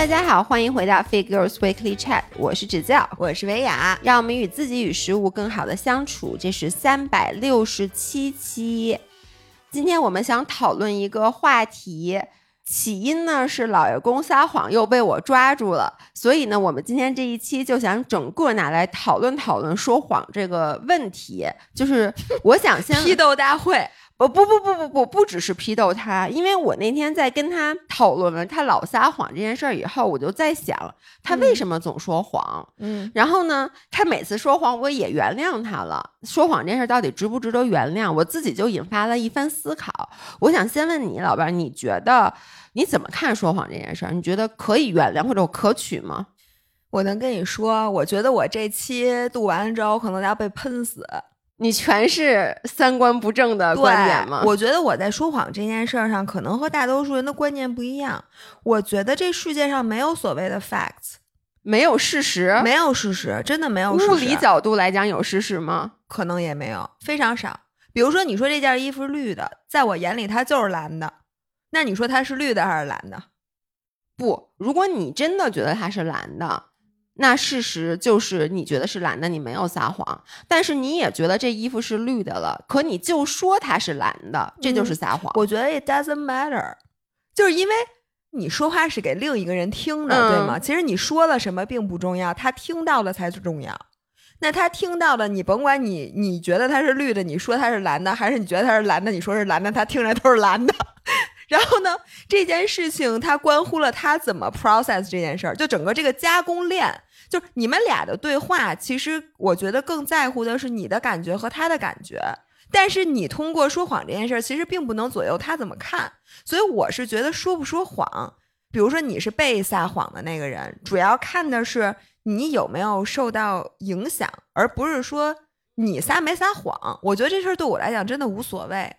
大家好，欢迎回到 Figures Weekly Chat，我是指教，我是维雅，让我们与自己与食物更好的相处。这是三百六十七期，今天我们想讨论一个话题，起因呢是老爷公撒谎又被我抓住了，所以呢，我们今天这一期就想整个拿来讨论讨论说谎这个问题，就是我想先 批斗大会。不不不不不不不只是批斗他，因为我那天在跟他讨论了他老撒谎这件事儿以后，我就在想他为什么总说谎。嗯，然后呢，他每次说谎我也原谅他了。说谎这事儿到底值不值得原谅？我自己就引发了一番思考。我想先问你，老伴儿，你觉得你怎么看说谎这件事儿？你觉得可以原谅或者可取吗？我能跟你说，我觉得我这期录完了之后，可能要被喷死。你全是三观不正的观点吗？我觉得我在说谎这件事儿上，可能和大多数人的观念不一样。我觉得这世界上没有所谓的 facts，没有事实，没有事实，真的没有。物理角度来讲，有事实吗？可能也没有，非常少。比如说，你说这件衣服是绿的，在我眼里它就是蓝的，那你说它是绿的还是蓝的？不，如果你真的觉得它是蓝的。那事实就是你觉得是蓝的，你没有撒谎，但是你也觉得这衣服是绿的了，可你就说它是蓝的，这就是撒谎。我觉得 it doesn't matter，就是因为你说话是给另一个人听的，对吗？其实你说了什么并不重要，他听到了才是重要。那他听到了，你甭管你你觉得它是绿的，你说它是蓝的，还是你觉得它是蓝的，你说是蓝的，他听着都是蓝的。然后呢，这件事情它关乎了他怎么 process 这件事儿，就整个这个加工链。就是你们俩的对话，其实我觉得更在乎的是你的感觉和他的感觉。但是你通过说谎这件事儿，其实并不能左右他怎么看。所以我是觉得说不说谎，比如说你是被撒谎的那个人，主要看的是你有没有受到影响，而不是说你撒没撒谎。我觉得这事儿对我来讲真的无所谓。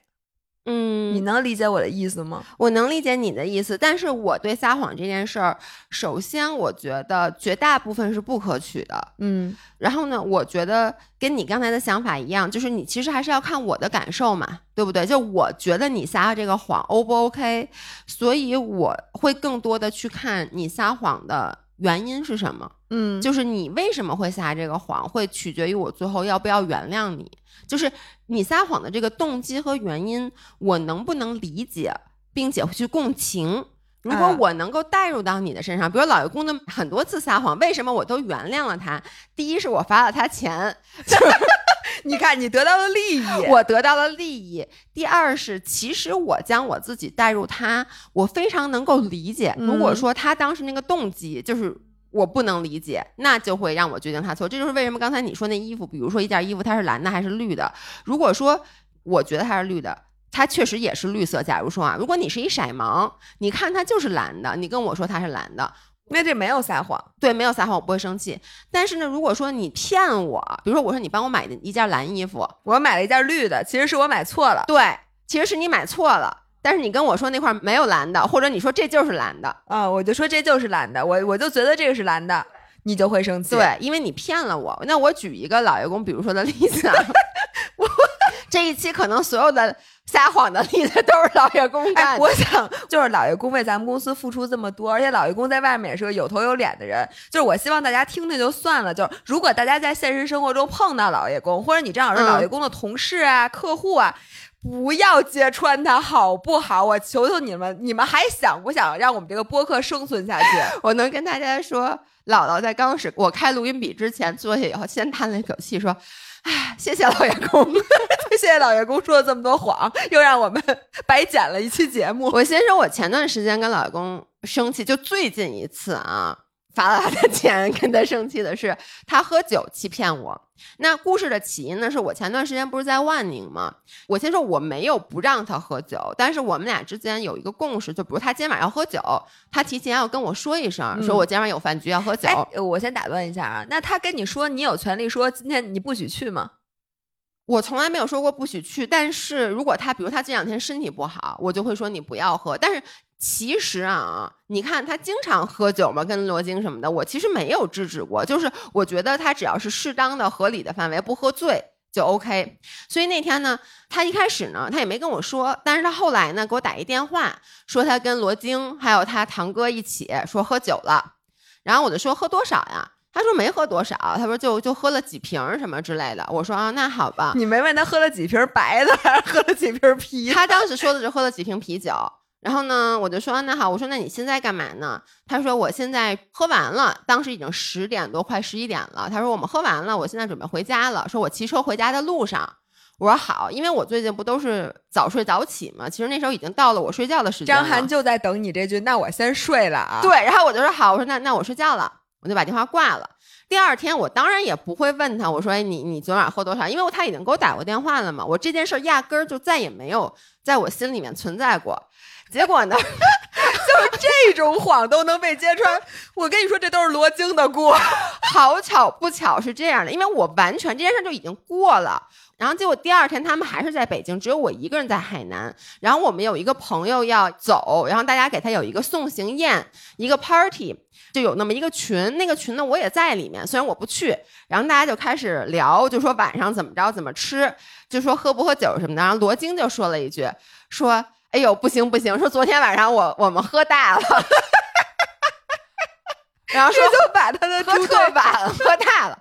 嗯，你能理解我的意思吗？我能理解你的意思，但是我对撒谎这件事儿，首先我觉得绝大部分是不可取的。嗯，然后呢，我觉得跟你刚才的想法一样，就是你其实还是要看我的感受嘛，对不对？就我觉得你撒这个谎 O 不 OK，所以我会更多的去看你撒谎的原因是什么。嗯，就是你为什么会撒这个谎，会取决于我最后要不要原谅你。就是你撒谎的这个动机和原因，我能不能理解，并且去共情？如果我能够带入到你的身上，比如老爷公的很多次撒谎，为什么我都原谅了他？第一是我罚了他钱，你看你得到了利益，我得到了利益。第二是其实我将我自己带入他，我非常能够理解。如果说他当时那个动机就是。我不能理解，那就会让我决定他错。这就是为什么刚才你说那衣服，比如说一件衣服它是蓝的还是绿的。如果说我觉得它是绿的，它确实也是绿色。假如说啊，如果你是一色盲，你看它就是蓝的，你跟我说它是蓝的，那这没有撒谎，对，没有撒谎，我不会生气。但是呢，如果说你骗我，比如说我说你帮我买的一件蓝衣服，我买了一件绿的，其实是我买错了，对，其实是你买错了。但是你跟我说那块没有蓝的，或者你说这就是蓝的啊，我就说这就是蓝的，我我就觉得这个是蓝的，你就会生气。对，因为你骗了我。那我举一个老爷公，比如说的例子啊，我这一期可能所有的撒谎的例子都是老爷公干。我想就是老爷公为咱们公司付出这么多，而且老爷公在外面也是个有头有脸的人。就是我希望大家听听就算了。就是如果大家在现实生活中碰到老爷公，或者你正好是老爷公的同事啊、客户啊。不要揭穿他好不好？我求求你们，你们还想不想让我们这个播客生存下去？我能跟大家说，姥姥在刚开始我开录音笔之前坐下以后，先叹了一口气，说：“哎，谢谢老员工，谢谢老员工说了这么多谎，又让我们白剪了一期节目。”我先说，我前段时间跟老爷公生气，就最近一次啊。发了他的钱，跟他生气的是他喝酒欺骗我。那故事的起因呢？是我前段时间不是在万宁吗？我先说我没有不让他喝酒，但是我们俩之间有一个共识，就比如他今天晚上要喝酒，他提前要跟我说一声，说我今天晚上有饭局要喝酒。我先打断一下啊，那他跟你说，你有权利说今天你不许去吗？我从来没有说过不许去，但是如果他，比如他这两天身体不好，我就会说你不要喝。但是其实啊，你看他经常喝酒嘛，跟罗京什么的，我其实没有制止过。就是我觉得他只要是适当的、合理的范围，不喝醉就 OK。所以那天呢，他一开始呢，他也没跟我说，但是他后来呢，给我打一电话，说他跟罗京还有他堂哥一起说喝酒了，然后我就说喝多少呀？他说没喝多少，他说就就喝了几瓶什么之类的。我说啊，那好吧。你没问他喝了几瓶白的，还是喝了几瓶啤？他当时说的是喝了几瓶啤酒。然后呢，我就说那好，我说那你现在干嘛呢？他说我现在喝完了，当时已经十点多，快十一点了。他说我们喝完了，我现在准备回家了。说我骑车回家的路上，我说好，因为我最近不都是早睡早起嘛。其实那时候已经到了我睡觉的时间。张涵就在等你这句，那我先睡了啊。对，然后我就说好，我说那那我睡觉了，我就把电话挂了。第二天我当然也不会问他，我说哎你你昨晚喝多少？因为他已经给我打过电话了嘛。我这件事压根儿就再也没有在我心里面存在过。结果呢，就是这种谎都能被揭穿。我跟你说，这都是罗京的锅。好巧不巧是这样的，因为我完全这件事就已经过了。然后结果第二天他们还是在北京，只有我一个人在海南。然后我们有一个朋友要走，然后大家给他有一个送行宴，一个 party，就有那么一个群。那个群呢，我也在里面，虽然我不去。然后大家就开始聊，就说晚上怎么着，怎么吃，就说喝不喝酒什么的。然后罗京就说了一句，说。哎呦，不行不行！说昨天晚上我我们喝大了，然后说就把他的喝特晚喝大了。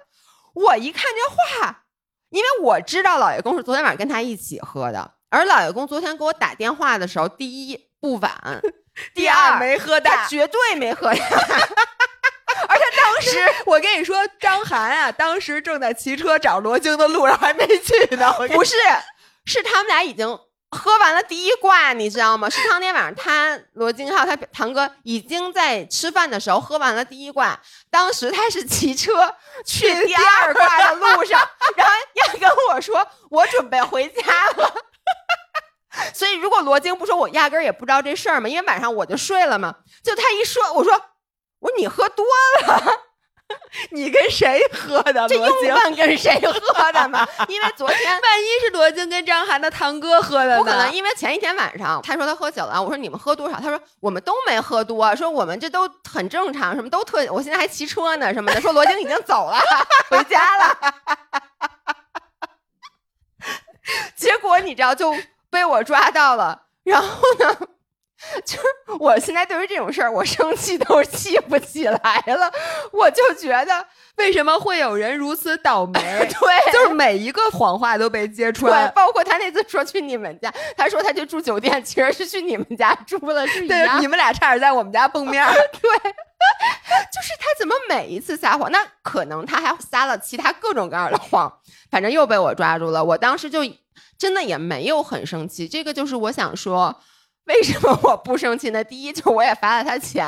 我一看这话，因为我知道老爷公是昨天晚上跟他一起喝的，而老爷公昨天给我打电话的时候，第一不晚，第二没喝大，绝对没喝大。而且当时我跟你说，张涵啊，当时正在骑车找罗京的路上还没去呢。不是，是他们俩已经。喝完了第一罐，你知道吗？是当天晚上，他罗京还有他堂哥已经在吃饭的时候喝完了第一罐。当时他是骑车去第二罐的路上，然后要跟我说我准备回家了。所以如果罗京不说，我压根儿也不知道这事儿嘛，因为晚上我就睡了嘛。就他一说，我说我说你喝多了。你跟谁喝的？这用饭跟谁喝的吗？因为昨天万一是罗京跟张涵的堂哥喝的，不可能。因为前一天晚上他说他喝酒了，我说你们喝多少？他说我们都没喝多，说我们这都很正常，什么都特。我现在还骑车呢，什么的。说罗京已经走了，回家了。结果你知道就被我抓到了，然后呢？就是我现在对于这种事儿，我生气都气不起来了。我就觉得，为什么会有人如此倒霉？对，就是每一个谎话都被揭穿。包括他那次说去你们家，他说他去住酒店，其实是去你们家住了，是一样。你们俩差点在我们家碰面。对，就是他怎么每一次撒谎？那可能他还撒了其他各种各样的谎，反正又被我抓住了。我当时就真的也没有很生气。这个就是我想说。为什么我不生气呢？第一，就我也发了他钱，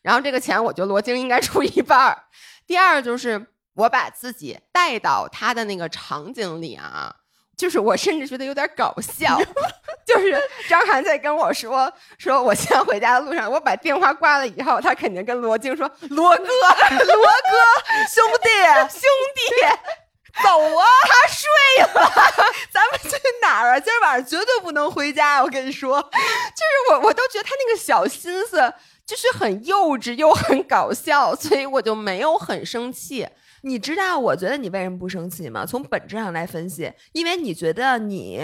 然后这个钱我觉得罗京应该出一半儿。第二，就是我把自己带到他的那个场景里啊，就是我甚至觉得有点搞笑。就是张涵在跟我说说，我现在回家的路上，我把电话挂了以后，他肯定跟罗京说：“罗哥，罗哥，兄弟，兄弟。”走啊！他睡了，咱们去哪儿啊？今儿晚上绝对不能回家，我跟你说。就是我，我都觉得他那个小心思就是很幼稚又很搞笑，所以我就没有很生气。你知道我觉得你为什么不生气吗？从本质上来分析，因为你觉得你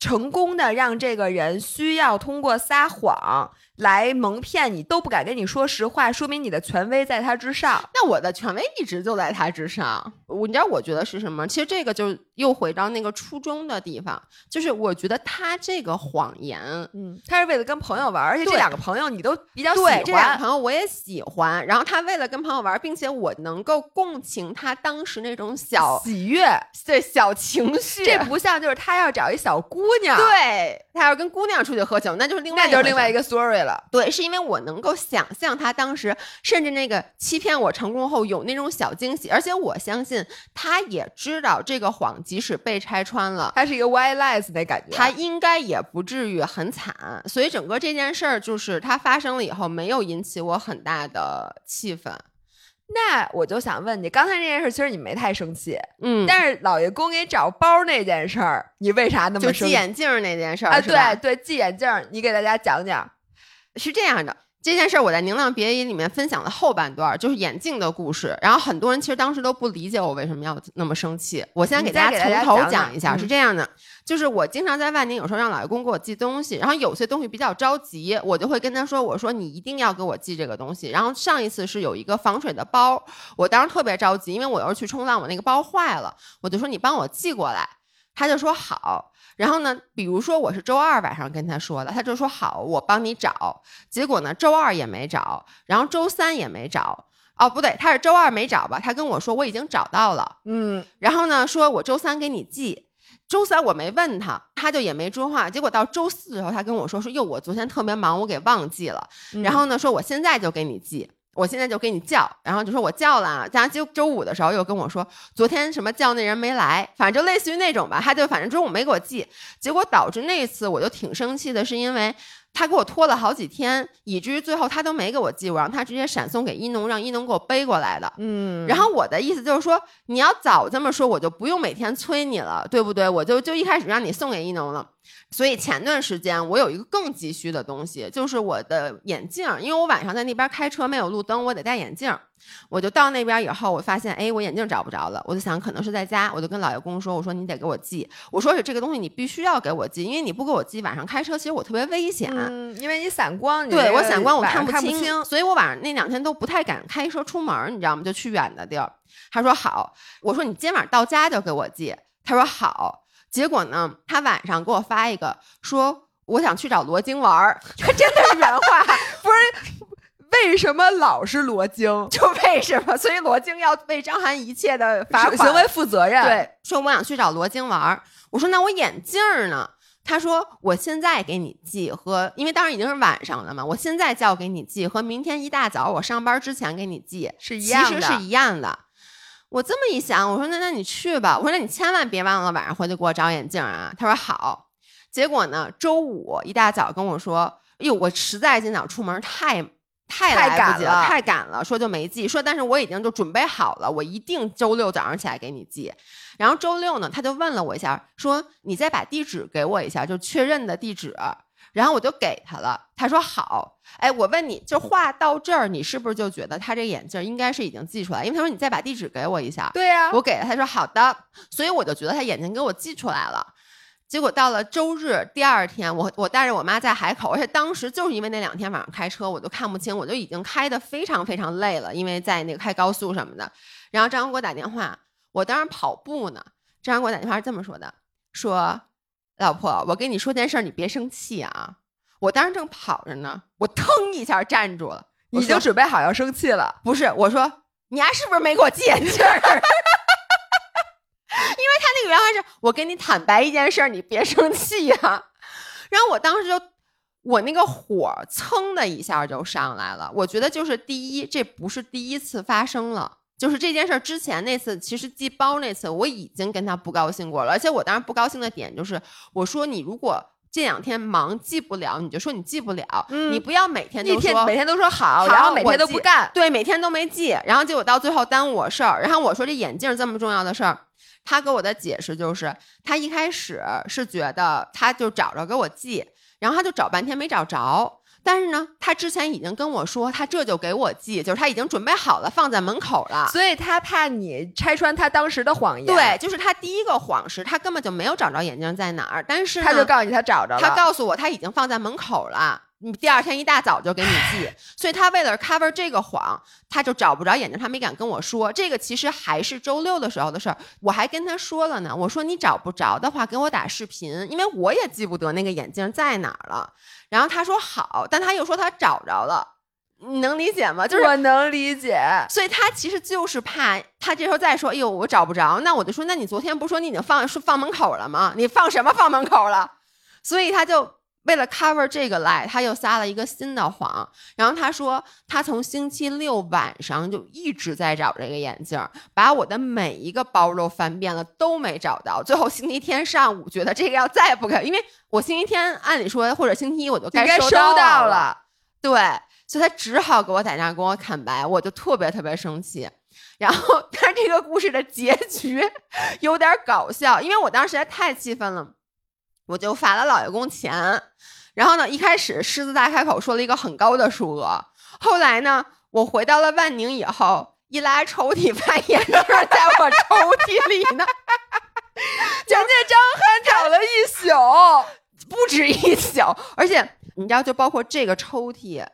成功的让这个人需要通过撒谎。来蒙骗你都不敢跟你说实话，说明你的权威在他之上。那我的权威一直就在他之上。我你知道我觉得是什么？其实这个就又回到那个初中的地方，就是我觉得他这个谎言，嗯，他是为了跟朋友玩，而且这两个朋友你都比较喜欢，对这两个朋友我也喜欢。然后他为了跟朋友玩，并且我能够共情他当时那种小喜悦，对小情绪。这不像就是他要找一小姑娘，对他要跟姑娘出去喝酒，那就是另外那就是另外一个 story。对，是因为我能够想象他当时，甚至那个欺骗我成功后有那种小惊喜，而且我相信他也知道这个谎即使被拆穿了，他是一个 white lies 的感觉，他应该也不至于很惨。所以整个这件事儿就是他发生了以后，没有引起我很大的气愤。那我就想问你，刚才那件事其实你没太生气，嗯，但是老爷公给你找包那件事儿，你为啥那么就系眼镜那件事儿啊？对对，系眼镜，你给大家讲讲。是这样的，这件事儿我在《宁浪别野》里面分享了后半段，就是眼镜的故事。然后很多人其实当时都不理解我为什么要那么生气。我先给大家从头讲一下，是这样的，就是我经常在万宁，有时候让老爷公给我寄东西，然后有些东西比较着急，我就会跟他说：“我说你一定要给我寄这个东西。”然后上一次是有一个防水的包，我当时特别着急，因为我要去冲浪，我那个包坏了，我就说你帮我寄过来，他就说好。然后呢，比如说我是周二晚上跟他说的，他就说好，我帮你找。结果呢，周二也没找，然后周三也没找。哦，不对，他是周二没找吧？他跟我说我已经找到了，嗯。然后呢，说我周三给你寄。周三我没问他，他就也没说话。结果到周四的时候，他跟我说说哟，我昨天特别忙，我给忘记了。然后呢，说我现在就给你寄。我现在就给你叫，然后就说我叫了，然后就周五的时候又跟我说，昨天什么叫那人没来，反正就类似于那种吧，他就反正中午没给我寄，结果导致那次我就挺生气的，是因为。他给我拖了好几天，以至于最后他都没给我寄，我让他直接闪送给一农，让一农给我背过来的。嗯，然后我的意思就是说，你要早这么说，我就不用每天催你了，对不对？我就就一开始让你送给一农了。所以前段时间我有一个更急需的东西，就是我的眼镜，因为我晚上在那边开车没有路灯，我得戴眼镜。我就到那边以后，我发现，哎，我眼镜找不着了。我就想，可能是在家，我就跟老爷公说，我说你得给我寄，我说是这个东西你必须要给我寄，因为你不给我寄，晚上开车其实我特别危险，嗯，因为你散光，对我散光我看不清，所以我晚上那两天都不太敢开车出门，你知道吗？就去远的地儿。他说好，我说你今晚到家就给我寄，他说好。结果呢，他晚上给我发一个说我想去找罗京玩儿，他真的是原话，不是。为什么老是罗京？就为什么？所以罗京要为张涵一切的罚款行为负责任。对，说我想去找罗京玩儿。我说那我眼镜呢？他说我现在给你寄和，因为当时已经是晚上了嘛，我现在叫给你寄和明天一大早我上班之前给你寄是一样的，其实是一样的。我这么一想，我说那那你去吧。我说那你千万别忘了晚上回去给我找眼镜啊。他说好。结果呢，周五一大早跟我说，哎呦，我实在今早出门太。太来不及了，太赶了，说就没寄，说但是我已经就准备好了，我一定周六早上起来给你寄。然后周六呢，他就问了我一下，说你再把地址给我一下，就确认的地址。然后我就给他了，他说好。哎，我问你就话到这儿，你是不是就觉得他这眼镜应该是已经寄出来？因为他说你再把地址给我一下。对呀，我给了，他说好的，所以我就觉得他眼睛给我寄出来了。结果到了周日第二天，我我带着我妈在海口，而且当时就是因为那两天晚上开车，我都看不清，我就已经开的非常非常累了，因为在那个开高速什么的。然后张扬给我打电话，我当时跑步呢。张扬给我打电话是这么说的：“说老婆，我跟你说件事，你别生气啊。”我当时正跑着呢，我腾一下站住了，你就准备好要生气了。不是，我说你丫是不是没给我系眼镜？因为他那个原话是我跟你坦白一件事儿，你别生气呀。然后我当时就，我那个火蹭的一下就上来了。我觉得就是第一，这不是第一次发生了，就是这件事儿之前那次，其实寄包那次我已经跟他不高兴过了。而且我当时不高兴的点就是，我说你如果这两天忙寄不了，你就说你寄不了，你不要每天都说每天都说好，然后每天都不干，对，每天都没寄，然后结果到最后耽误我事儿。然后我说这眼镜这么重要的事儿。他给我的解释就是，他一开始是觉得他就找着给我寄，然后他就找半天没找着。但是呢，他之前已经跟我说，他这就给我寄，就是他已经准备好了，放在门口了。所以他怕你拆穿他当时的谎言。对，就是他第一个谎是他根本就没有找着眼镜在哪儿，但是他就告诉你他找着了。他告诉我他已经放在门口了。你第二天一大早就给你寄，所以他为了 cover 这个谎，他就找不着眼镜，他没敢跟我说。这个其实还是周六的时候的事儿，我还跟他说了呢。我说你找不着的话，给我打视频，因为我也记不得那个眼镜在哪儿了。然后他说好，但他又说他找着了，你能理解吗？就是我能理解，所以他其实就是怕他这时候再说，哎呦我找不着，那我就说，那你昨天不是说你已经放放门口了吗？你放什么放门口了？所以他就。为了 cover 这个 lie，他又撒了一个新的谎。然后他说，他从星期六晚上就一直在找这个眼镜，把我的每一个包都翻遍了，都没找到。最后星期天上午觉得这个要再不给，因为我星期天按理说或者星期一我就该收到了，对，所以他只好给我打电话跟我坦白，我就特别特别生气。然后，但是这个故事的结局 有点搞笑，因为我当时实在太气愤了。我就罚了老爷公钱，然后呢，一开始狮子大开口说了一个很高的数额，后来呢，我回到了万宁以后，一拉抽屉，发现眼镜在我抽屉里呢。人家张翰找了一宿，不止一宿，而且你知道，就包括这个抽屉，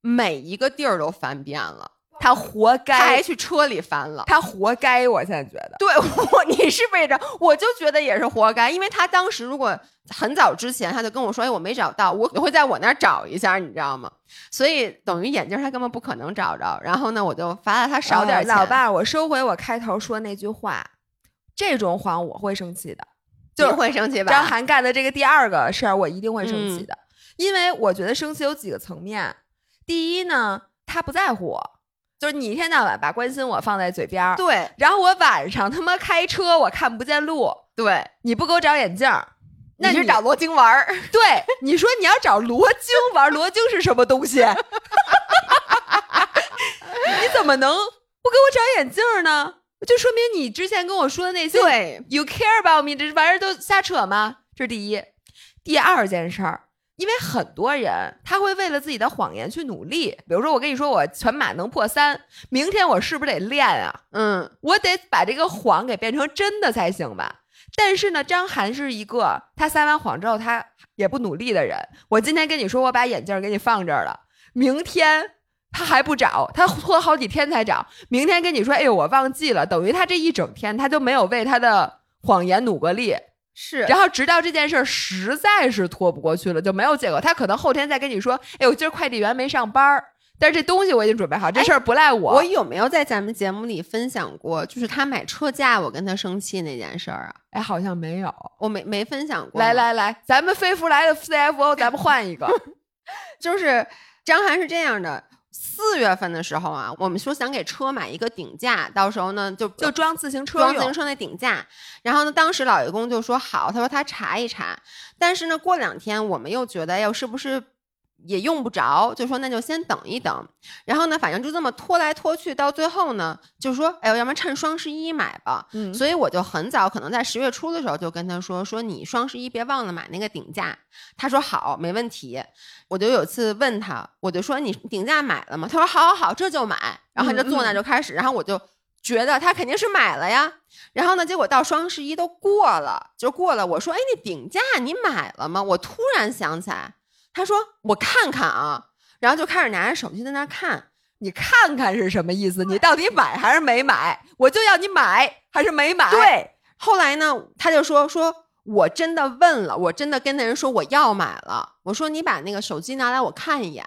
每一个地儿都翻遍了。他活该，他还去车里翻了，他活该。我现在觉得，对我 你是为着，我就觉得也是活该，因为他当时如果很早之前他就跟我说，哎，我没找到，我会在我那儿找一下，你知道吗？所以等于眼镜他根本不可能找着。然后呢，我就罚了他少点钱。老爸，我收回我开头说那句话，这种谎我会生气的，就会生气吧？张涵干的这个第二个事儿，我一定会生气的，因为我觉得生气有几个层面。第一呢，他不在乎我。就是你一天到晚把关心我放在嘴边儿，对，然后我晚上他妈开车我看不见路，对，你不给我找眼镜儿，那你是找罗京玩儿？对，你说你要找罗京玩儿，罗京是什么东西？你怎么能不给我找眼镜儿呢？就说明你之前跟我说的那些，对，you care about me，这玩意儿都瞎扯吗？这是第一，第二件事儿。因为很多人他会为了自己的谎言去努力，比如说我跟你说我全马能破三，明天我是不是得练啊？嗯，我得把这个谎给变成真的才行吧。但是呢，张涵是一个他撒完谎之后他也不努力的人。我今天跟你说我把眼镜给你放这儿了，明天他还不找，他拖好几天才找。明天跟你说，哎呦我忘记了，等于他这一整天他就没有为他的谎言努过力。是，然后直到这件事儿实在是拖不过去了，就没有借口。他可能后天再跟你说：“哎，我今儿快递员没上班儿，但是这东西我已经准备好，这事儿不赖我。”我有没有在咱们节目里分享过，就是他买车架我跟他生气那件事儿啊？哎，好像没有，我没没分享过。来来来，咱们飞福来的 CFO，咱们换一个，就是张涵是这样的。四月份的时候啊，我们说想给车买一个顶架，到时候呢就就装自行车装自行车那顶架。然后呢，当时老爷公就说好，他说他查一查。但是呢，过两天我们又觉得，哎呦，是不是？也用不着，就说那就先等一等，然后呢，反正就这么拖来拖去，到最后呢，就说，哎呦，要不然趁双十一买吧。嗯，所以我就很早，可能在十月初的时候就跟他说，说你双十一别忘了买那个顶架。他说好，没问题。我就有次问他，我就说你顶架买了吗？他说好，好，好，这就买。然后他就坐那就开始，然后我就觉得他肯定是买了呀。然后呢，结果到双十一都过了，就过了。我说，哎，那顶架你买了吗？我突然想起来。他说：“我看看啊，然后就开始拿着手机在那看。你看看是什么意思？你到底买还是没买？我就要你买还是没买？对。后来呢，他就说：说我真的问了，我真的跟那人说我要买了。我说你把那个手机拿来我看一眼。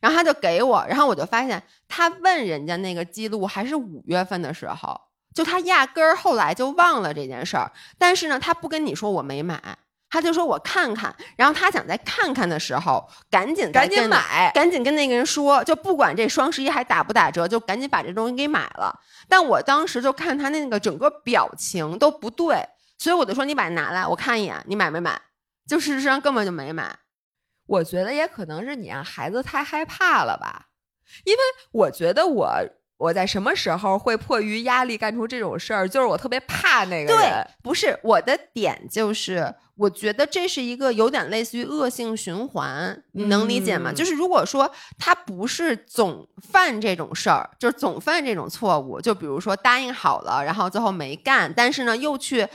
然后他就给我，然后我就发现他问人家那个记录还是五月份的时候，就他压根儿后来就忘了这件事儿。但是呢，他不跟你说我没买。”他就说：“我看看。”然后他想再看看的时候，赶紧赶紧买，赶紧跟那个人说，就不管这双十一还打不打折，就赶紧把这东西给买了。但我当时就看他那个整个表情都不对，所以我就说：“你把它拿来，我看一眼，你买没买？”就事实上根本就没买。我觉得也可能是你让孩子太害怕了吧，因为我觉得我。我在什么时候会迫于压力干出这种事儿？就是我特别怕那个人。对，不是我的点，就是我觉得这是一个有点类似于恶性循环，你能理解吗？就是如果说他不是总犯这种事儿，就是总犯这种错误，就比如说答应好了，然后最后没干，但是呢又去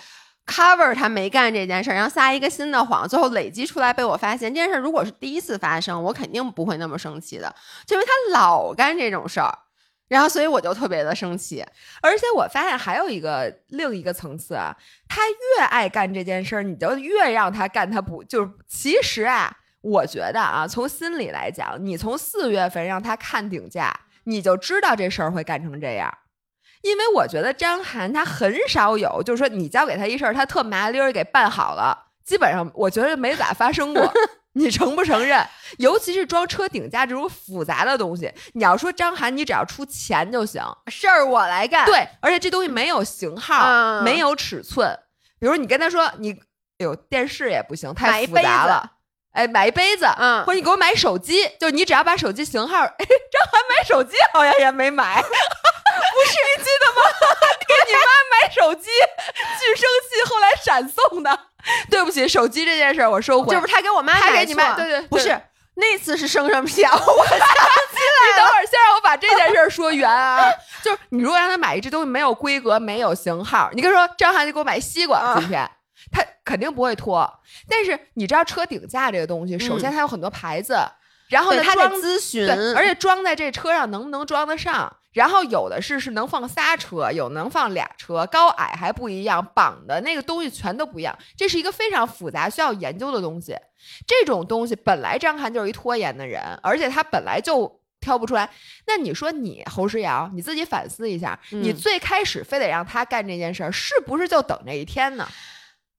cover 他没干这件事儿，然后撒一个新的谎，最后累积出来被我发现这件事儿，如果是第一次发生，我肯定不会那么生气的，就因为他老干这种事儿。然后，所以我就特别的生气，而且我发现还有一个另一个层次啊，他越爱干这件事儿，你就越让他干，他不就是？其实啊，我觉得啊，从心里来讲，你从四月份让他看顶价，你就知道这事儿会干成这样，因为我觉得张涵他很少有，就是说你交给他一事儿，他特麻溜儿给办好了，基本上我觉得没咋发生过。你承不承认？尤其是装车顶架这种复杂的东西，你要说张涵，你只要出钱就行，事儿我来干。对，而且这东西没有型号，没有尺寸。比如你跟他说，你哎呦电视也不行，太复杂了。哎，买一杯子，嗯，或者你给我买手机，就你只要把手机型号。张涵买手机好像也没买，不是你记得吗？给你妈买手机，巨生气，后来闪送的。对不起，手机这件事儿我收回。就是他给我妈他给你买，错对对，不是那次是生什么气啊？我你等会儿，先让我把这件事儿说圆啊。就是你如果让他买一只东西没有规格、没有型号，你跟他说张翰就给我买西瓜，今天他肯定不会脱。但是你知道车顶架这个东西，首先它有很多牌子，然后呢，他得装咨询，对，而且装在这车上能不能装得上？然后有的是是能放仨车，有能放俩车，高矮还不一样，绑的那个东西全都不一样，这是一个非常复杂需要研究的东西。这种东西本来张翰就是一拖延的人，而且他本来就挑不出来。那你说你侯诗瑶，你自己反思一下，嗯你最开始非得让他干这件事儿，是不是就等这一天呢？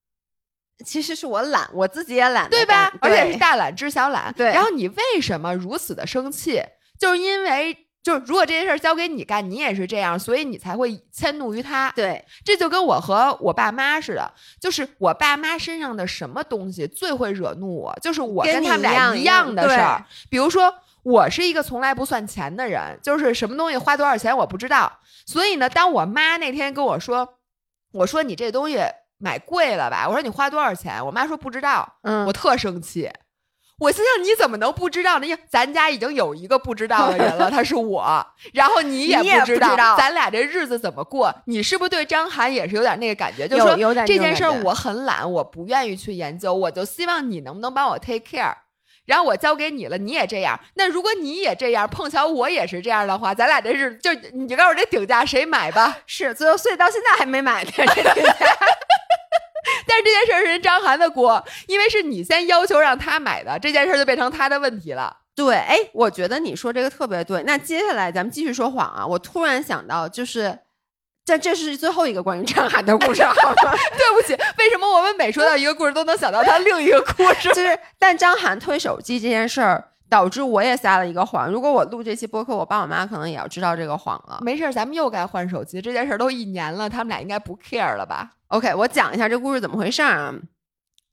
其实是我懒，我自己也懒对吧干？而且是大懒知小懒。对然后你为什么如此的生气？就是因为。就是如果这件事儿交给你干，你也是这样，所以你才会迁怒于他。对，这就跟我和我爸妈似的，就是我爸妈身上的什么东西最会惹怒我，就是我跟他们俩一样的事儿。比如说，我是一个从来不算钱的人，就是什么东西花多少钱我不知道。所以呢，当我妈那天跟我说，我说你这东西买贵了吧？我说你花多少钱？我妈说不知道，嗯我特生气。我心想，你怎么能不知道呢？因为咱家已经有一个不知道的人了，他是我，然后你也不知道，知道咱俩这日子怎么过？你是不是对张涵也是有点那个感觉？就是说有有点这件事儿我很懒，我不愿意去研究，我就希望你能不能帮我 take care。然后我交给你了，你也这样。那如果你也这样，碰巧我也是这样的话，咱俩这是就你告诉我这顶价谁买吧？是，最后所以到现在还没买呢。这个 但是这件事儿是人张涵的锅，因为是你先要求让他买的，这件事儿就变成他的问题了。对，哎，我觉得你说这个特别对。那接下来咱们继续说谎啊！我突然想到，就是这这是最后一个关于张涵的故事，好吗？对不起，为什么我们每说到一个故事都能想到他另一个故事？就是，但张涵推手机这件事儿，导致我也撒了一个谎。如果我录这期播客，我爸我妈可能也要知道这个谎了。没事儿，咱们又该换手机，这件事儿都一年了，他们俩应该不 care 了吧？OK，我讲一下这故事怎么回事儿啊。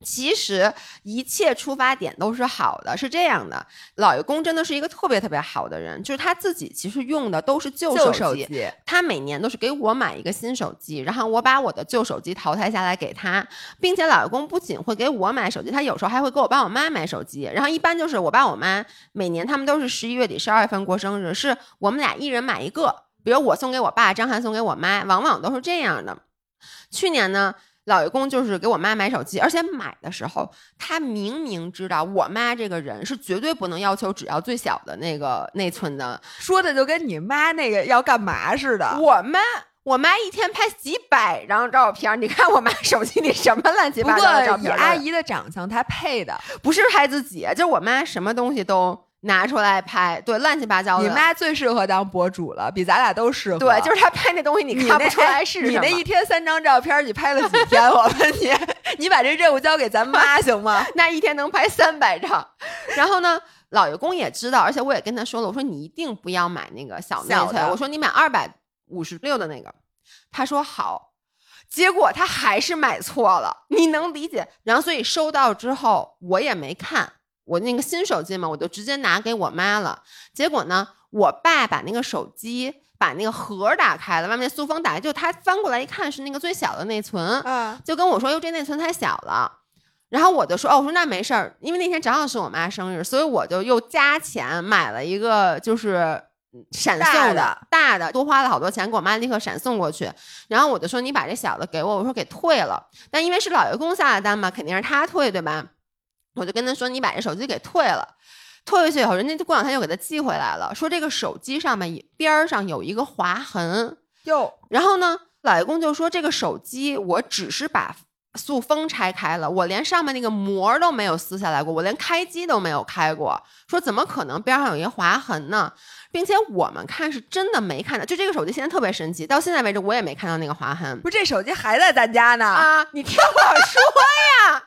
其实一切出发点都是好的，是这样的。老爷公真的是一个特别特别好的人，就是他自己其实用的都是旧旧手机，手机，他每年都是给我买一个新手机，然后我把我的旧手机淘汰下来给他，并且老爷公不仅会给我买手机，他有时候还会给我爸我妈买手机。然后一般就是我爸我妈每年他们都是十一月底、十二月份过生日，是我们俩一人买一个，比如我送给我爸，张涵送给我妈，往往都是这样的。去年呢，老爷公就是给我妈买手机，而且买的时候，他明明知道我妈这个人是绝对不能要求只要最小的那个内存的，说的就跟你妈那个要干嘛似的。我妈。我妈一天拍几百张照片，你看我妈手机里什么乱七八糟的照过以片？阿姨的长相，她配的。不是拍自己，就是我妈什么东西都拿出来拍，对，乱七八糟的。你妈最适合当博主了，比咱俩都适合。对，就是她拍那东西，你看不出来是你什么那一天三张照片，你拍了几天？我问你，你把这任务交给咱妈行吗？那一天能拍三百张。然后呢，老爷公也知道，而且我也跟他说了，我说你一定不要买那个小内存，我说你买二百五十六的那个。他说好，结果他还是买错了，你能理解？然后所以收到之后我也没看，我那个新手机嘛，我就直接拿给我妈了。结果呢，我爸把那个手机。把那个盒打开了，外面塑封打开，就他翻过来一看是那个最小的内存，啊，就跟我说：“哟，这内存太小了。”然后我就说：“哦，我说那没事儿，因为那天正好是我妈生日，所以我就又加钱买了一个就是嗯闪送大的大的，多花了好多钱给我妈立刻闪送过去。然后我就说：你把这小的给我，我说给退了。但因为是老爷公下的单嘛，肯定是他退对吧？我就跟他说：你把这手机给退了。”退回去以后，人家过两天又给他寄回来了，说这个手机上面边儿上有一个划痕，哟，然后呢，老爷公就说这个手机我只是把塑封拆开了，我连上面那个膜都没有撕下来过，我连开机都没有开过。说怎么可能边上有一个划痕呢？并且我们看是真的没看到，就这个手机现在特别神奇，到现在为止我也没看到那个划痕不是这手机还在咱家呢。啊！你听我说呀，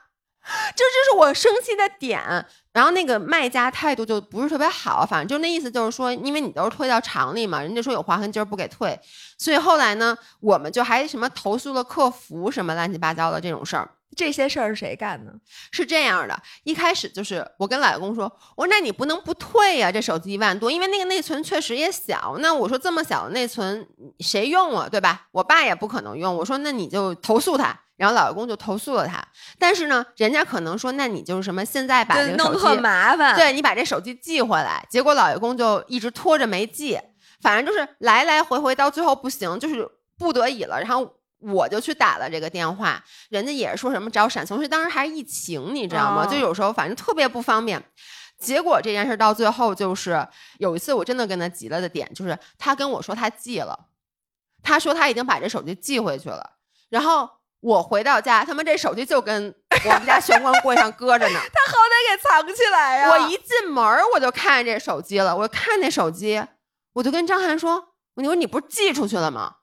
这就是我生气的点。然后那个卖家态度就不是特别好，反正就那意思就是说，因为你都是退到厂里嘛，人家说有划痕，今儿不给退，所以后来呢，我们就还什么投诉了客服什么乱七八糟的这种事儿。这些事儿是谁干的？是这样的，一开始就是我跟老公说，我说那你不能不退呀，这手机一万多，因为那个内存确实也小。那我说这么小的内存谁用啊，对吧？我爸也不可能用。我说那你就投诉他，然后老公就投诉了他。但是呢，人家可能说那你就是什么现在把这个手机弄麻烦，对你把这手机寄回来。结果老公就一直拖着没寄，反正就是来来回回，到最后不行，就是不得已了，然后。我就去打了这个电话，人家也是说什么找闪送，是当时还是疫情，你知道吗？就有时候反正特别不方便。结果这件事到最后就是有一次我真的跟他急了的点，就是他跟我说他寄了，他说他已经把这手机寄回去了。然后我回到家，他们这手机就跟我们家玄关柜上搁着呢。他好歹给藏起来呀！我一进门我就看见这手机了，我看那手机，我就跟张涵说：“我说你不是寄出去了吗？”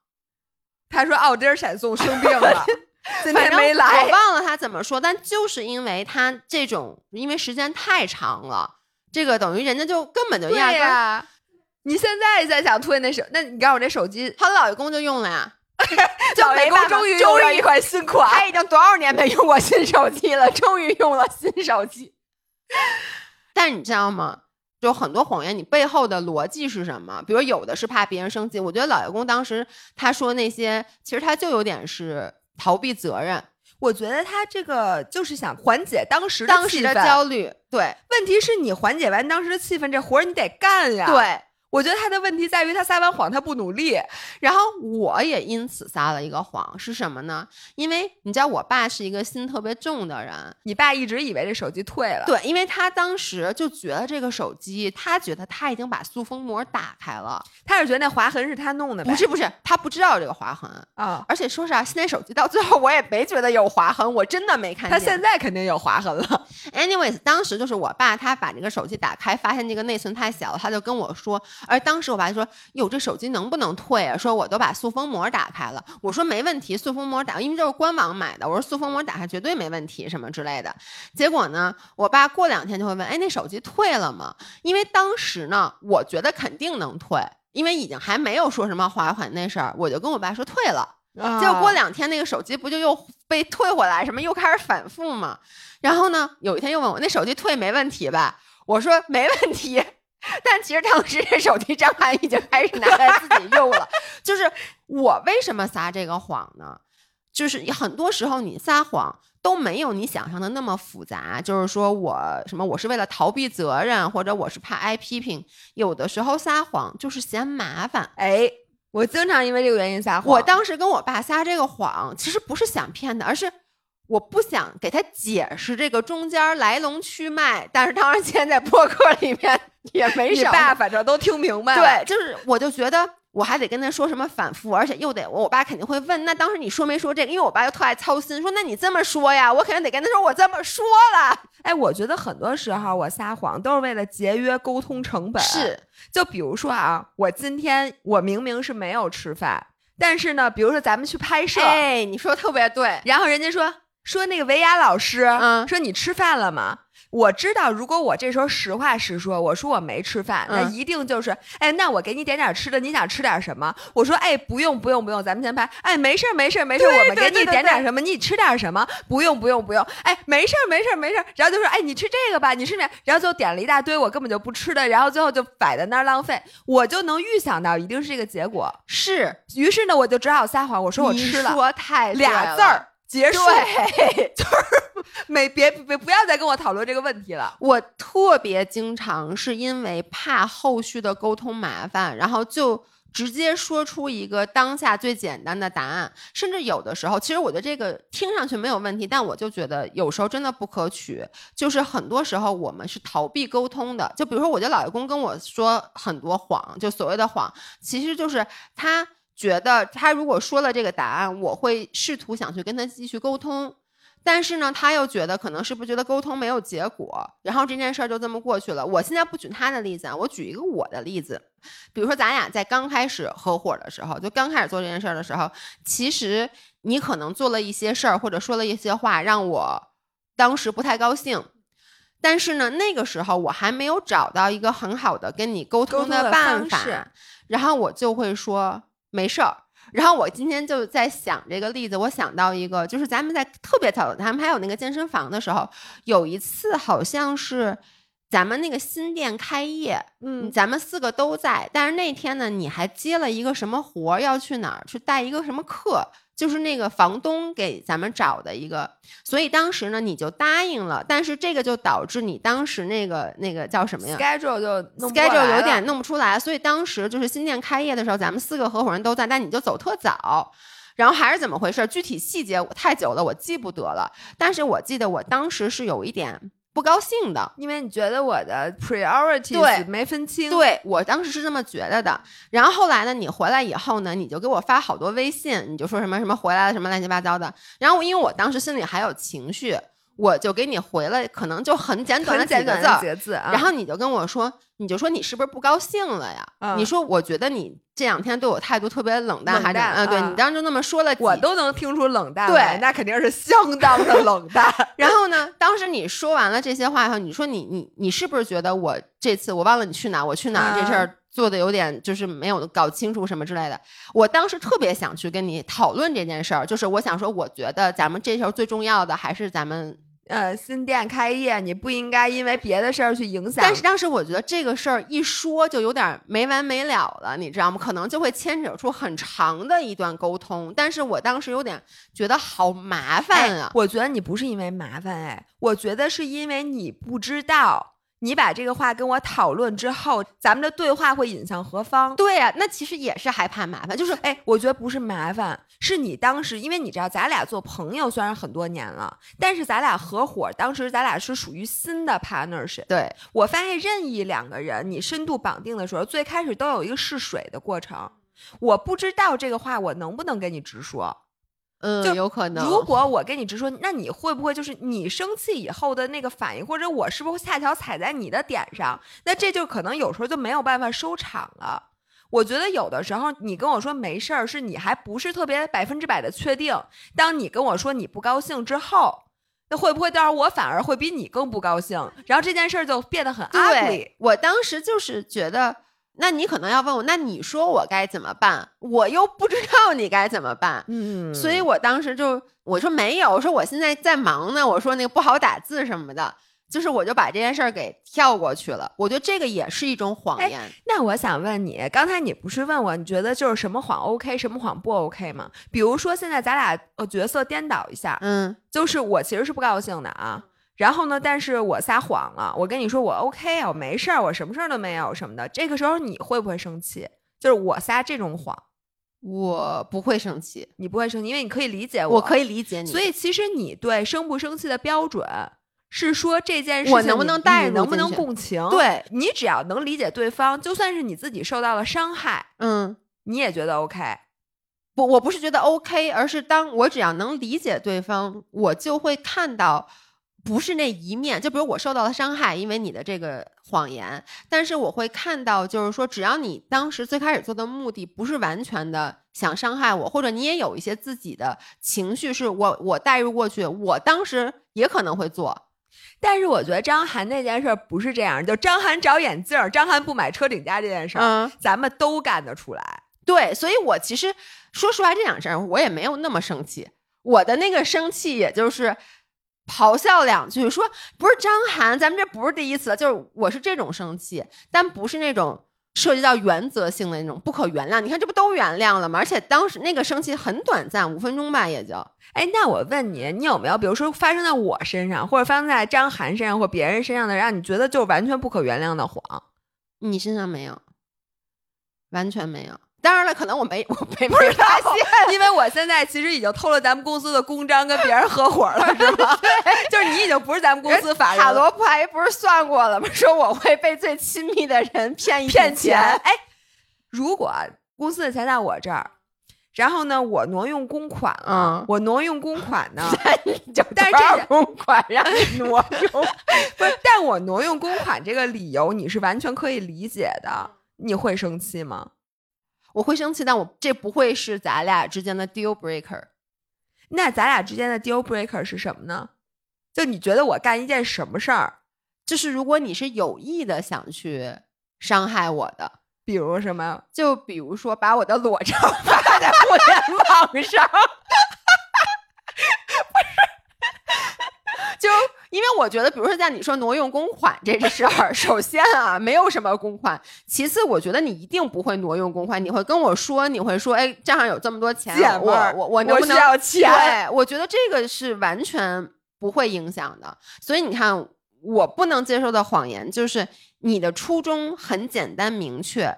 他说：“奥迪儿闪送生病了，今天没来。”我忘了他怎么说，但就是因为他这种，因为时间太长了，这个等于人家就根本就压根。你现在再想退那手，那你告诉我这手机，他老公就用了呀，老公终于终于一款新款，他已经多少年没用过新手机了，终于用了新手机。但你知道吗？就很多谎言，你背后的逻辑是什么？比如有的是怕别人生气，我觉得老爷公当时他说那些，其实他就有点是逃避责任。我觉得他这个就是想缓解当时当时的焦虑。对，问题是你缓解完当时的气氛，这活儿你得干呀。对。我觉得他的问题在于他撒完谎他不努力，然后我也因此撒了一个谎，是什么呢？因为你知道我爸是一个心特别重的人，你爸一直以为这手机退了，对，因为他当时就觉得这个手机，他觉得他已经把塑封膜打开了，他是觉得那划痕是他弄的，不是不是，他不知道这个划痕啊，而且说实话，现在手机到最后我也没觉得有划痕，我真的没看见，他现在肯定有划痕了。Anyways，当时就是我爸他把这个手机打开，发现这个内存太小了，他就跟我说，而当时我爸就。说哟，这手机能不能退啊？说我都把塑封膜打开了。我说没问题，塑封膜打，因为这是官网买的。我说塑封膜打开绝对没问题，什么之类的。结果呢，我爸过两天就会问，哎，那手机退了吗？因为当时呢，我觉得肯定能退，因为已经还没有说什么划款那事儿。我就跟我爸说退了。结果过两天那个手机不就又被退回来，什么又开始反复嘛。然后呢，有一天又问我，那手机退没问题吧？我说没问题。但其实当时这手机张涵已经开始拿来自己用了。就是我为什么撒这个谎呢？就是很多时候你撒谎都没有你想象的那么复杂。就是说我什么，我是为了逃避责任，或者我是怕挨批评。有的时候撒谎就是嫌麻烦。哎，我经常因为这个原因撒谎。我当时跟我爸撒这个谎，其实不是想骗他，而是。我不想给他解释这个中间来龙去脉，但是当然现在播客里面 也没什么，爸反正都听明白了。对，就是我就觉得我还得跟他说什么反复，而且又得我我爸肯定会问，那当时你说没说这个？因为我爸又特爱操心，说那你这么说呀，我肯定得跟他说我这么说了。哎，我觉得很多时候我撒谎都是为了节约沟通成本。是，就比如说啊，我今天我明明是没有吃饭，但是呢，比如说咱们去拍摄，哎，你说特别对，然后人家说。说那个维亚老师，嗯，说你吃饭了吗？我知道，如果我这时候实话实说，我说我没吃饭，那一定就是，哎，那我给你点点吃的，你想吃点什么？我说，哎，不用不用不用，咱们先拍。哎，没事没事没事，我们给你点点什么，你吃点什么？不用不用不用，哎，没事没事没事。然后就说，哎，你吃这个吧，你吃点。然后就点了一大堆我根本就不吃的，然后最后就摆在那儿浪费。我就能预想到一定是这个结果，是。于是呢，我就只好撒谎，我说我吃了，说太俩字儿。结束，就是没别别不要再跟我讨论这个问题了。我特别经常是因为怕后续的沟通麻烦，然后就直接说出一个当下最简单的答案。甚至有的时候，其实我觉得这个听上去没有问题，但我就觉得有时候真的不可取。就是很多时候我们是逃避沟通的。就比如说，我的老公跟我说很多谎，就所谓的谎，其实就是他。觉得他如果说了这个答案，我会试图想去跟他继续沟通，但是呢，他又觉得可能是不是觉得沟通没有结果，然后这件事儿就这么过去了。我现在不举他的例子啊，我举一个我的例子，比如说咱俩在刚开始合伙的时候，就刚开始做这件事儿的时候，其实你可能做了一些事儿或者说了一些话，让我当时不太高兴。但是呢，那个时候我还没有找到一个很好的跟你沟通的办法，然后我就会说没事儿。然后我今天就在想这个例子，我想到一个，就是咱们在特别早，咱们还有那个健身房的时候，有一次好像是咱们那个新店开业，嗯，咱们四个都在，但是那天呢，你还接了一个什么活儿，要去哪儿去带一个什么课。就是那个房东给咱们找的一个，所以当时呢你就答应了，但是这个就导致你当时那个那个叫什么呀？schedule 就 schedule 有点弄不出来，所以当时就是新店开业的时候，咱们四个合伙人都在，但你就走特早，然后还是怎么回事？具体细节我太久了，我记不得了，但是我记得我当时是有一点。不高兴的，因为你觉得我的 priorities 没分清。对我当时是这么觉得的。然后后来呢，你回来以后呢，你就给我发好多微信，你就说什么什么回来了什么乱七八糟的。然后因为我当时心里还有情绪。我就给你回了，可能就很简短的几个字，然后你就跟我说，你就说你是不是不高兴了呀？你说我觉得你这两天对我态度特别冷淡，还是嗯，对你当时就那么说了，我都能听出冷淡对，那肯定是相当的冷淡。然后呢，当时你说完了这些话以后，你说你你你是不是觉得我这次我忘了你去哪，我去哪这事儿做的有点就是没有搞清楚什么之类的？我当时特别想去跟你讨论这件事儿，就是我想说，我觉得咱们这时候最重要的还是咱们。呃，新店开业，你不应该因为别的事儿去影响。但是当时我觉得这个事儿一说就有点没完没了了，你知道吗？可能就会牵扯出很长的一段沟通。但是我当时有点觉得好麻烦啊！我觉得你不是因为麻烦，哎，我觉得是因为你不知道。你把这个话跟我讨论之后，咱们的对话会引向何方？对呀，那其实也是害怕麻烦，就是哎，我觉得不是麻烦，是你当时，因为你知道，咱俩做朋友虽然很多年了，但是咱俩合伙，当时咱俩是属于新的 partnership。对我发现，任意两个人你深度绑定的时候，最开始都有一个试水的过程。我不知道这个话我能不能跟你直说。嗯，就有可能。如果我跟你直说，那你会不会就是你生气以后的那个反应，或者我是不是恰巧踩在你的点上？那这就可能有时候就没有办法收场了。我觉得有的时候你跟我说没事儿，是你还不是特别百分之百的确定。当你跟我说你不高兴之后，那会不会到时候我反而会比你更不高兴？然后这件事儿就变得很 ugly。我当时就是觉得。那你可能要问我，那你说我该怎么办？我又不知道你该怎么办，嗯，所以我当时就我说没有，我说我现在在忙呢，我说那个不好打字什么的，就是我就把这件事儿给跳过去了。我觉得这个也是一种谎言。那我想问你，刚才你不是问我，你觉得就是什么谎 OK，什么谎不 OK 吗？比如说现在咱俩呃角色颠倒一下，嗯，就是我其实是不高兴的啊。然后呢？但是我撒谎了，我跟你说我 OK 啊，我没事儿，我什么事儿都没有什么的。这个时候你会不会生气？就是我撒这种谎，我不会生气，你不会生气，因为你可以理解我，我可以理解你。所以其实你对生不生气的标准是说这件事情我能不能带入，能不能共情？对你只要能理解对方，就算是你自己受到了伤害，嗯，你也觉得 OK。不，我不是觉得 OK，而是当我只要能理解对方，我就会看到。不是那一面，就比如我受到了伤害，因为你的这个谎言，但是我会看到，就是说，只要你当时最开始做的目的不是完全的想伤害我，或者你也有一些自己的情绪，是我我带入过去，我当时也可能会做。但是我觉得张涵那件事不是这样，就张涵找眼镜，张涵不买车顶架这件事儿，咱们都干得出来。对，所以我其实说实话，这两事儿我也没有那么生气，我的那个生气也就是。咆哮两句，说不是张涵，咱们这不是第一次，就是我是这种生气，但不是那种涉及到原则性的那种不可原谅。你看这不都原谅了吗？而且当时那个生气很短暂，五分钟吧，也就。哎，那我问你，你有没有比如说发生在我身上，或者发生在张涵身上或别人身上的，让你觉得就完全不可原谅的谎？你身上没有，完全没有。当然了，可能我没 我没没发现，因为我现在其实已经偷了咱们公司的公章，跟别人合伙了，是吗？就是你已经不是咱们公司法人。塔罗牌不是算过了吗？说我会被最亲密的人骗一骗钱。哎，如果公司的钱在我这儿，然后呢，我挪用公款了，我挪用公款呢，但是这公款让你挪用，不是？但我挪用公款这个理由，你是完全可以理解的。你会生气吗？我会生气，但我这不会是咱俩之间的 deal breaker。那咱俩之间的 deal breaker 是什么呢？就你觉得我干一件什么事儿，就是如果你是有意的想去伤害我的，比如什么？就比如说把我的裸照 发在互联网上，不是，就因为我觉得，比如说像你说挪用公款这事儿，首先啊，没有什么公款；其次，我觉得你一定不会挪用公款，你会跟我说，你会说，哎，账上有这么多钱，我我我能不能要钱？对，我觉得这个是完全。不会影响的，所以你看，我不能接受的谎言就是你的初衷很简单明确。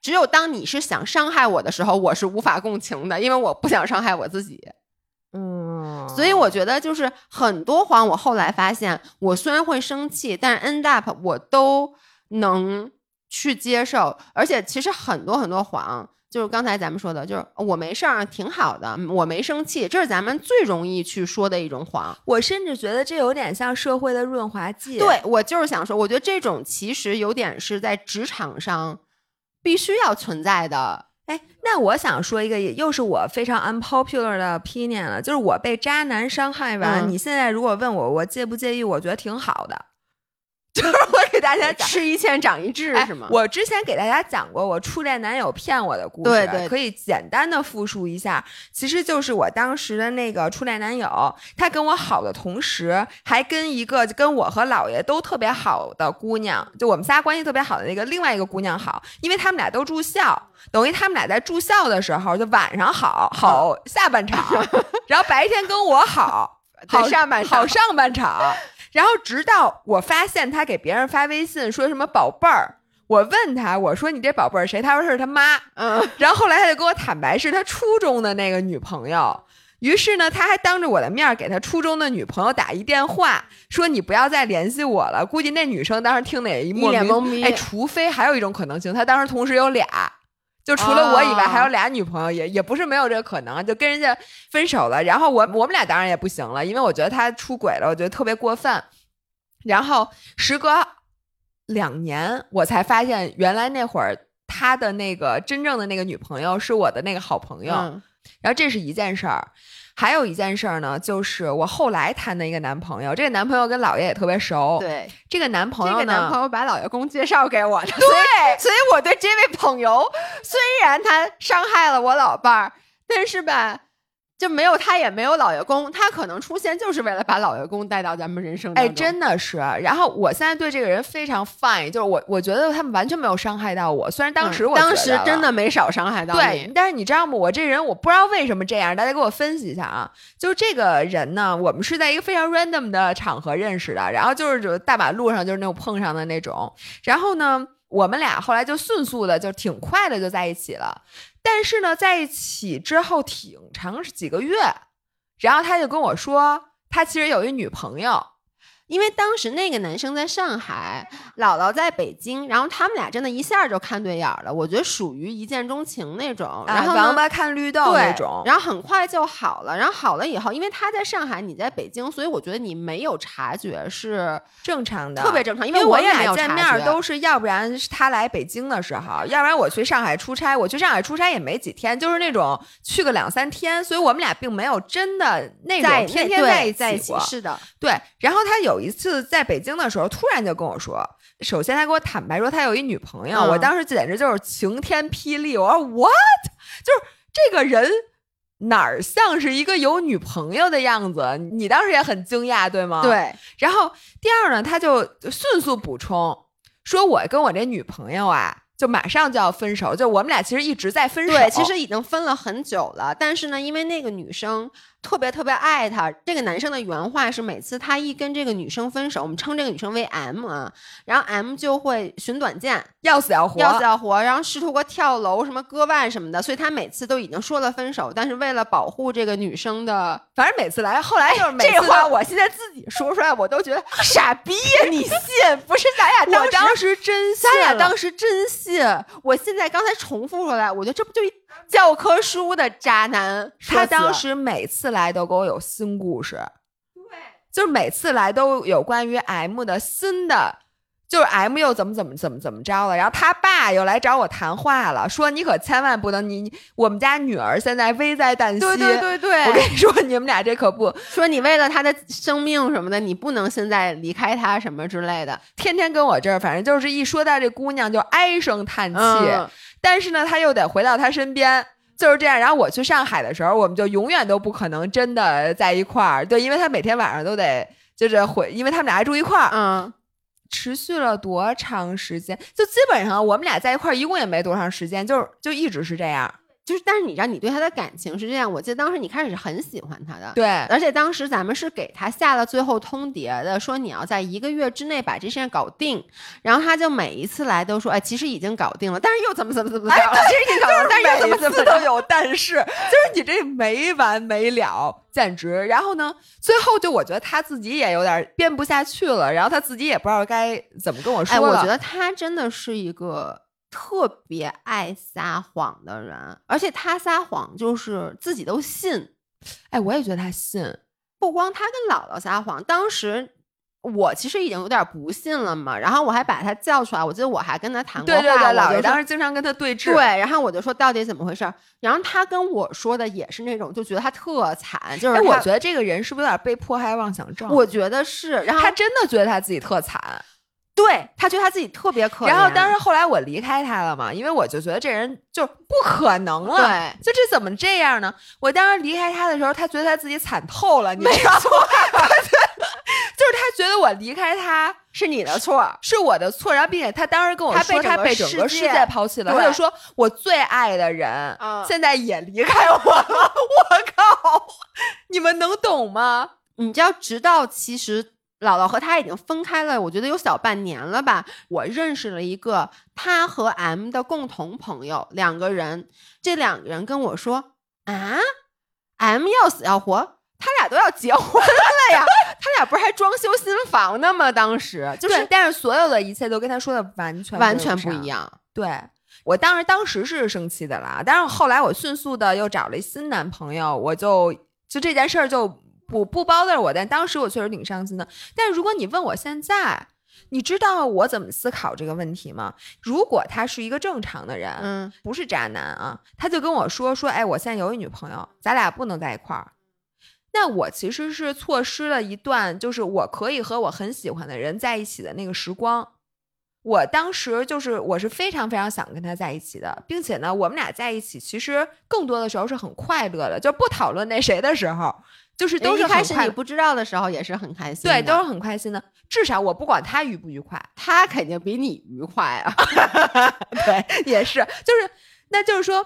只有当你是想伤害我的时候，我是无法共情的，因为我不想伤害我自己。嗯，所以我觉得就是很多谎，我后来发现，我虽然会生气，但是 end up 我都能去接受，而且其实很多很多谎。就是刚才咱们说的，就是我没事儿，挺好的，我没生气，这是咱们最容易去说的一种谎。我甚至觉得这有点像社会的润滑剂。对我就是想说，我觉得这种其实有点是在职场上必须要存在的。哎，那我想说一个，又是我非常 unpopular 的 opinion 了，就是我被渣男伤害完，你现在如果问我，我介不介意？我觉得挺好的。就是我给大家讲，吃一堑长一智是吗？我之前给大家讲过我初恋男友骗我的故事，对对，可以简单的复述一下。其实就是我当时的那个初恋男友，他跟我好的同时，还跟一个跟我和姥爷都特别好的姑娘，就我们仨关系特别好的那个另外一个姑娘好，因为他们俩都住校，等于他们俩在住校的时候，就晚上好 好下半场，然后白天跟我好 好上半好上半场。然后直到我发现他给别人发微信说什么宝贝儿，我问他我说你这宝贝儿谁？他说是他妈。嗯，然后后来他就跟我坦白是他初中的那个女朋友。于是呢，他还当着我的面给他初中的女朋友打一电话，说你不要再联系我了。估计那女生当时听的也一脸懵逼。哎，除非还有一种可能性，他当时同时有俩。就除了我以外，还有俩女朋友，也也不是没有这个可能，就跟人家分手了。然后我我们俩当然也不行了，因为我觉得他出轨了，我觉得特别过分。然后时隔两年，我才发现原来那会儿他的那个真正的那个女朋友是我的那个好朋友。然后这是一件事儿。还有一件事儿呢，就是我后来谈的一个男朋友，这个男朋友跟姥爷也特别熟。对，这个男朋友，这个男朋友把姥爷公介绍给我的。对，所以我对这位朋友，虽然他伤害了我老伴儿，但是吧。就没有他，也没有老爷公，他可能出现就是为了把老爷公带到咱们人生。哎，真的是。然后我现在对这个人非常 fine，就是我我觉得他们完全没有伤害到我。虽然当时我当时真的没少伤害到你，对。但是你知道吗？我这人我不知道为什么这样，大家给我分析一下啊。就是这个人呢，我们是在一个非常 random 的场合认识的，然后就是就大马路上就是那种碰上的那种。然后呢，我们俩后来就迅速的就挺快的就在一起了。但是呢，在一起之后挺长几个月，然后他就跟我说，他其实有一女朋友。因为当时那个男生在上海，姥姥在北京，然后他们俩真的一下就看对眼了。我觉得属于一见钟情那种，然后王八看绿豆那种，然后很快就好了。然后好了以后，因为他在上海，你在北京，所以我觉得你没有察觉是正常的，特别正常。因为我也俩见面都是，要不然是他来北京的时候，要不然我去上海出差。我去上海出差也没几天，就是那种去个两三天，所以我们俩并没有真的那种天天在一起。是的，对。然后他有。一次在北京的时候，突然就跟我说，首先他给我坦白说他有一女朋友，我当时简直就是晴天霹雳。我说 what？就是这个人哪儿像是一个有女朋友的样子？你当时也很惊讶，对吗？对。然后第二呢，他就迅速补充说，我跟我这女朋友啊。就马上就要分手，就我们俩其实一直在分手。对，其实已经分了很久了。但是呢，因为那个女生特别特别爱他，这个男生的原话是：每次他一跟这个女生分手，我们称这个女生为 M 啊，然后 M 就会寻短见，要死要活，要死要活，然后试图过跳楼、什么割腕什么的。所以他每次都已经说了分手，但是为了保护这个女生的，反正每次来，后来就是这话，我现在自己说出来，我都觉得 傻逼呀！你信？不是咱俩当时，当时真信，咱俩当时真信。我现在刚才重复出来，我觉得这不就教科书的渣男？他当时每次来都给我有新故事，对，就是每次来都有关于 M 的新的，就是 M 又怎么怎么怎么怎么着了，然后他爸又来找我谈话了，说你可千万不能，你你我们家女儿现在危在旦夕，对对对对，我跟你说，你们俩这可不。说你为了他的生命什么的，你不能现在离开他什么之类的，天天跟我这儿，反正就是一说到这姑娘就唉声叹气，嗯但是呢，他又得回到他身边。就是这样，然后我去上海的时候，我们就永远都不可能真的在一块儿，对，因为他每天晚上都得就是回，因为他们俩还住一块儿，嗯，持续了多长时间？就基本上我们俩在一块儿一共也没多长时间，就是就一直是这样。就是，但是你知道，你对他的感情是这样，我记得当时你开始是很喜欢他的，对，而且当时咱们是给他下了最后通牒的，说你要在一个月之内把这事搞定。然后他就每一次来都说，哎，其实已经搞定了，但是又怎么怎么怎么着，哎其实已经搞定了，但是又怎么怎么都有但是，就是你这没完没了，简直。然后呢，最后就我觉得他自己也有点编不下去了，然后他自己也不知道该怎么跟我说哎，了。我觉得他真的是一个特别爱撒谎的人，而且他撒谎就是自己都信。哎，我也觉得他信。不光他跟姥姥撒谎，当时我其实已经有点不信了嘛，然后我还把他叫出来，我记得我还跟他谈过话，对对对，我姥爷当时经常跟他对峙。对，然后我就说到底怎么回事儿，然后他跟我说的也是那种，就觉得他特惨，就是哎，我觉得这个人是不是有点被迫害妄想症？我觉得是，然后他真的觉得他自己特惨。对他觉得他自己特别可怜，然后当时后来我离开他了嘛，因为我就觉得这人就不可能了。对。就这怎么这样呢？我当时离开他的时候，他觉得他自己惨透了，你知道吗？就是他觉得我离开他是你的错，是我的错，然后并且他当时跟我他被说他整个世被整个世界界抛弃了，对他就说我最爱的人、嗯现在也离开我了，我靠！你们能懂吗？你知道，直到其实姥姥和他已经分开了，我觉得有小半年了吧。我认识了一个他和 M 的共同朋友，两个人，这两个人跟我说啊，M 要死要活，他俩都要结婚了呀，他俩不是还装修新房呢吗？当时就是，但是所有的一切都跟他说的完全完全不一。样。对我当时当时是生气的啦，但是后来我迅速的又找了一新男朋友，我就就这件事儿就不不 bother 我，但当时我确实挺伤心的。但是如果你问我现在，你知道我怎么思考这个问题吗？如果他是一个正常的人，嗯，不是渣男啊，他就跟我说说，哎，我现在有一女朋友，咱俩不能在一块儿。那我其实是错失了一段，就是我可以和我很喜欢的人在一起的那个时光。我当时就是我是非常非常想跟他在一起的，并且呢，我们俩在一起其实更多的时候是很快乐的，就不讨论那谁的时候，就是都是一开始你不知道的时候也是很开心，对，都是很开心的。至少我不管他愉不愉快，他肯定比你愉快啊。对，也是，就是，那就是说，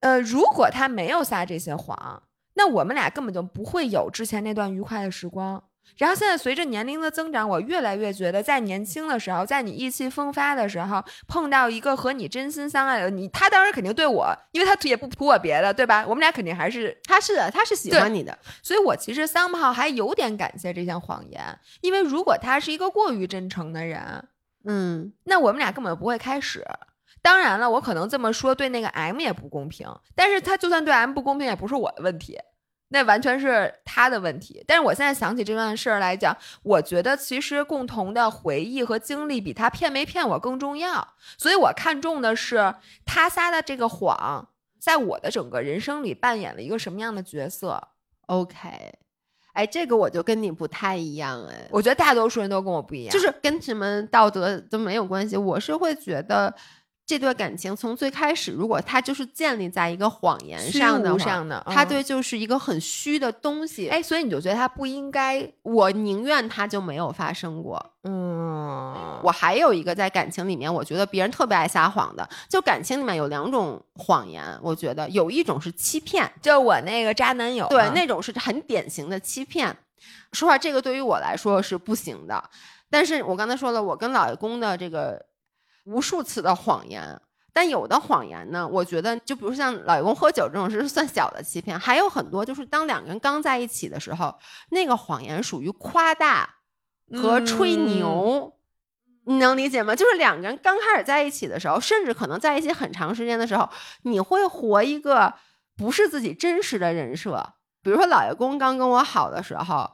呃，如果他没有撒这些谎，那我们俩根本就不会有之前那段愉快的时光。然后现在随着年龄的增长，我越来越觉得，在年轻的时候，在你意气风发的时候，碰到一个和你真心相爱的你，他当然肯定对我，因为他也不图我别的，对吧？我们俩肯定还是他是的，他是喜欢你的，所以我其实 somehow 还有点感谢这项谎言，因为如果他是一个过于真诚的人，嗯，那我们俩根本不会开始。当然了，我可能这么说对那个 M 也不公平，但是他就算对 M 不公平，也不是我的问题，那完全是他的问题。但是我现在想起这段事儿来讲，我觉得其实共同的回忆和经历比他骗没骗我更重要，所以我看重的是他撒的这个谎，在我的整个人生里扮演了一个什么样的角色。OK，哎，这个我就跟你不太一样哎，我觉得大多数人都跟我不一样，就是跟什么道德都没有关系，我是会觉得。这段感情从最开始，如果它就是建立在一个谎言上的话，上的，嗯它对就是一个很虚的东西。哎，所以你就觉得他不应该，我宁愿它就没有发生过。嗯，我还有一个在感情里面，我觉得别人特别爱撒谎的，就感情里面有两种谎言，我觉得有一种是欺骗，就我那个渣男友，对，那种是很典型的欺骗。说实话，这个对于我来说是不行的。但是我刚才说了，我跟老爷公的这个无数次的谎言，但有的谎言呢，我觉得就比如像老爷公喝酒这种是算小的欺骗，还有很多就是当两个人刚在一起的时候，那个谎言属于夸大和吹嗯牛。你能理解吗？就是两个人刚开始在一起的时候，甚至可能在一起很长时间的时候，你会活一个不是自己真实的人设。比如说，老爷公刚跟我好的时候，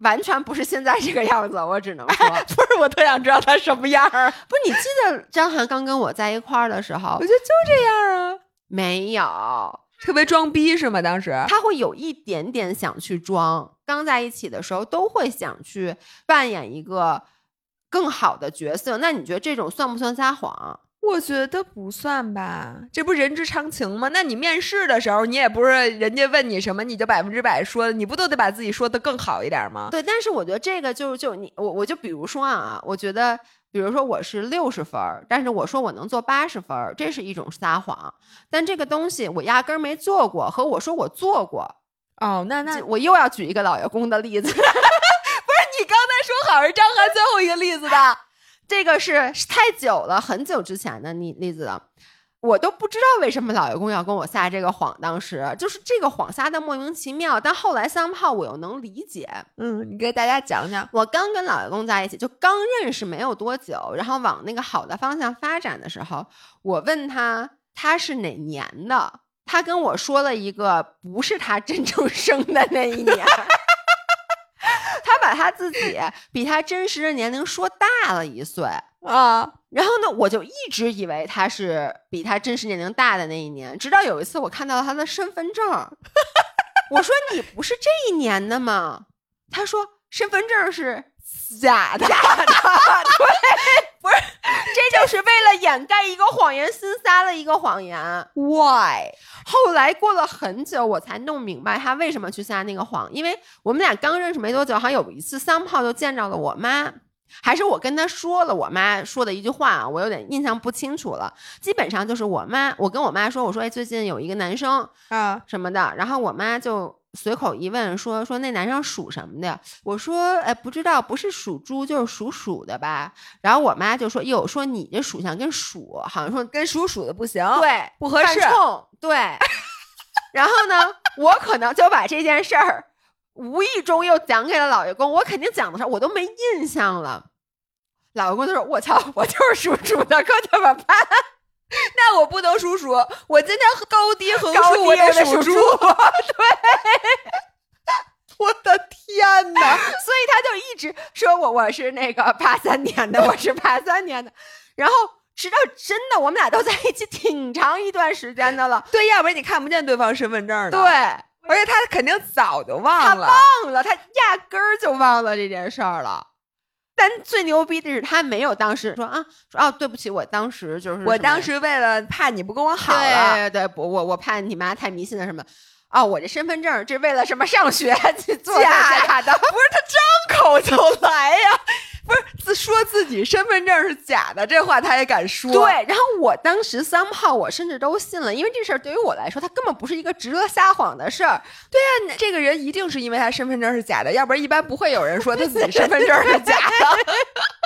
完全不是现在这个样子，我只能说，不是我特想知道他什么样儿。不是你记得张涵刚跟我在一块儿的时候我，觉得就这样啊，没有，特别装逼是吗？当时他会有一点点想去装。刚在一起的时候，都会想去扮演一个更好的角色。那你觉得这种算不算撒谎？我觉得不算吧，这不人之常情吗？那你面试的时候，你也不是人家问你什么你就百分之百说，你不都得把自己说的更好一点吗？对，但是我觉得这个就就你我我就比如说啊，我觉得比如说我是六十分，但是我说我能做八十分，这是一种撒谎。但这个东西我压根儿没做过，和我说我做过，哦，那那我又要举一个老爷公的例子。不是你刚才说好是张涵最后一个例子的，这个是是太久了，很久之前的例例子了，我都不知道为什么老爷公要跟我撒这个谎。当时就是这个谎撒的莫名其妙，但后来三炮我又能理解。嗯，你给大家讲讲。我刚跟老爷公在一起，就刚认识没有多久，然后往那个好的方向发展的时候，我问他他是哪年的，他跟我说了一个不是他真正生的那一年。他把他自己比他真实的年龄说大了一岁，啊，然后呢，我就一直以为他是比他真实年龄大的那一年，直到有一次我看到了他的身份证儿，我说你不是这一年的吗？他说身份证是假的，假的，对，不是，这就是为了掩盖一个谎言，新撒了一个谎言。Why？后来过了很久，我才弄明白他为什么去撒那个谎，因为我们俩刚认识没多久，好像有一次三炮就见着了我妈。还是我跟他说了我妈说的一句话啊，我有点印象不清楚了。基本上就是我妈，我跟我妈说，我说哎，最近有一个男生啊，什么的，然后我妈就随口一问说说那男生属什么的呀？我说哎不知道，不是属猪就是属鼠的吧？然后我妈就说哟，说你这属相跟鼠好像说跟属鼠的不行，，对不合适对。然后呢，我可能就把这件事儿无意中又讲给了老爷公，我肯定讲的时候我都没印象了。老爷公就说：“我操，我就是属鼠的，可怎么办？那我不能属鼠，我今天高低横高竖我得数猪。对我的天哪！所以他就一直说我我是那个八三年的，我是八三年的。然后直到真的我们俩都在一起挺长一段时间的了，对，要不然你看不见对方身份证的。对，而且他肯定早就忘了。他忘了，他压根儿就忘了这件事儿了。但最牛逼的是，他没有当时说啊，说哦，对不起，我当时就是我当时为了怕你不跟我好了，对对，我我我怕你妈太迷信了什么。哦，我这身份证这为了什么上学 去做假假的？不是他张口就来呀，不是自说自己身份证是假的，这话他也敢说。对，然后我当时三炮，我甚至都信了，因为这事儿对于我来说，他根本不是一个值得撒谎的事儿。对呀，这个人一定是因为他身份证是假的，要不然一般不会有人说他自己身份证是假的。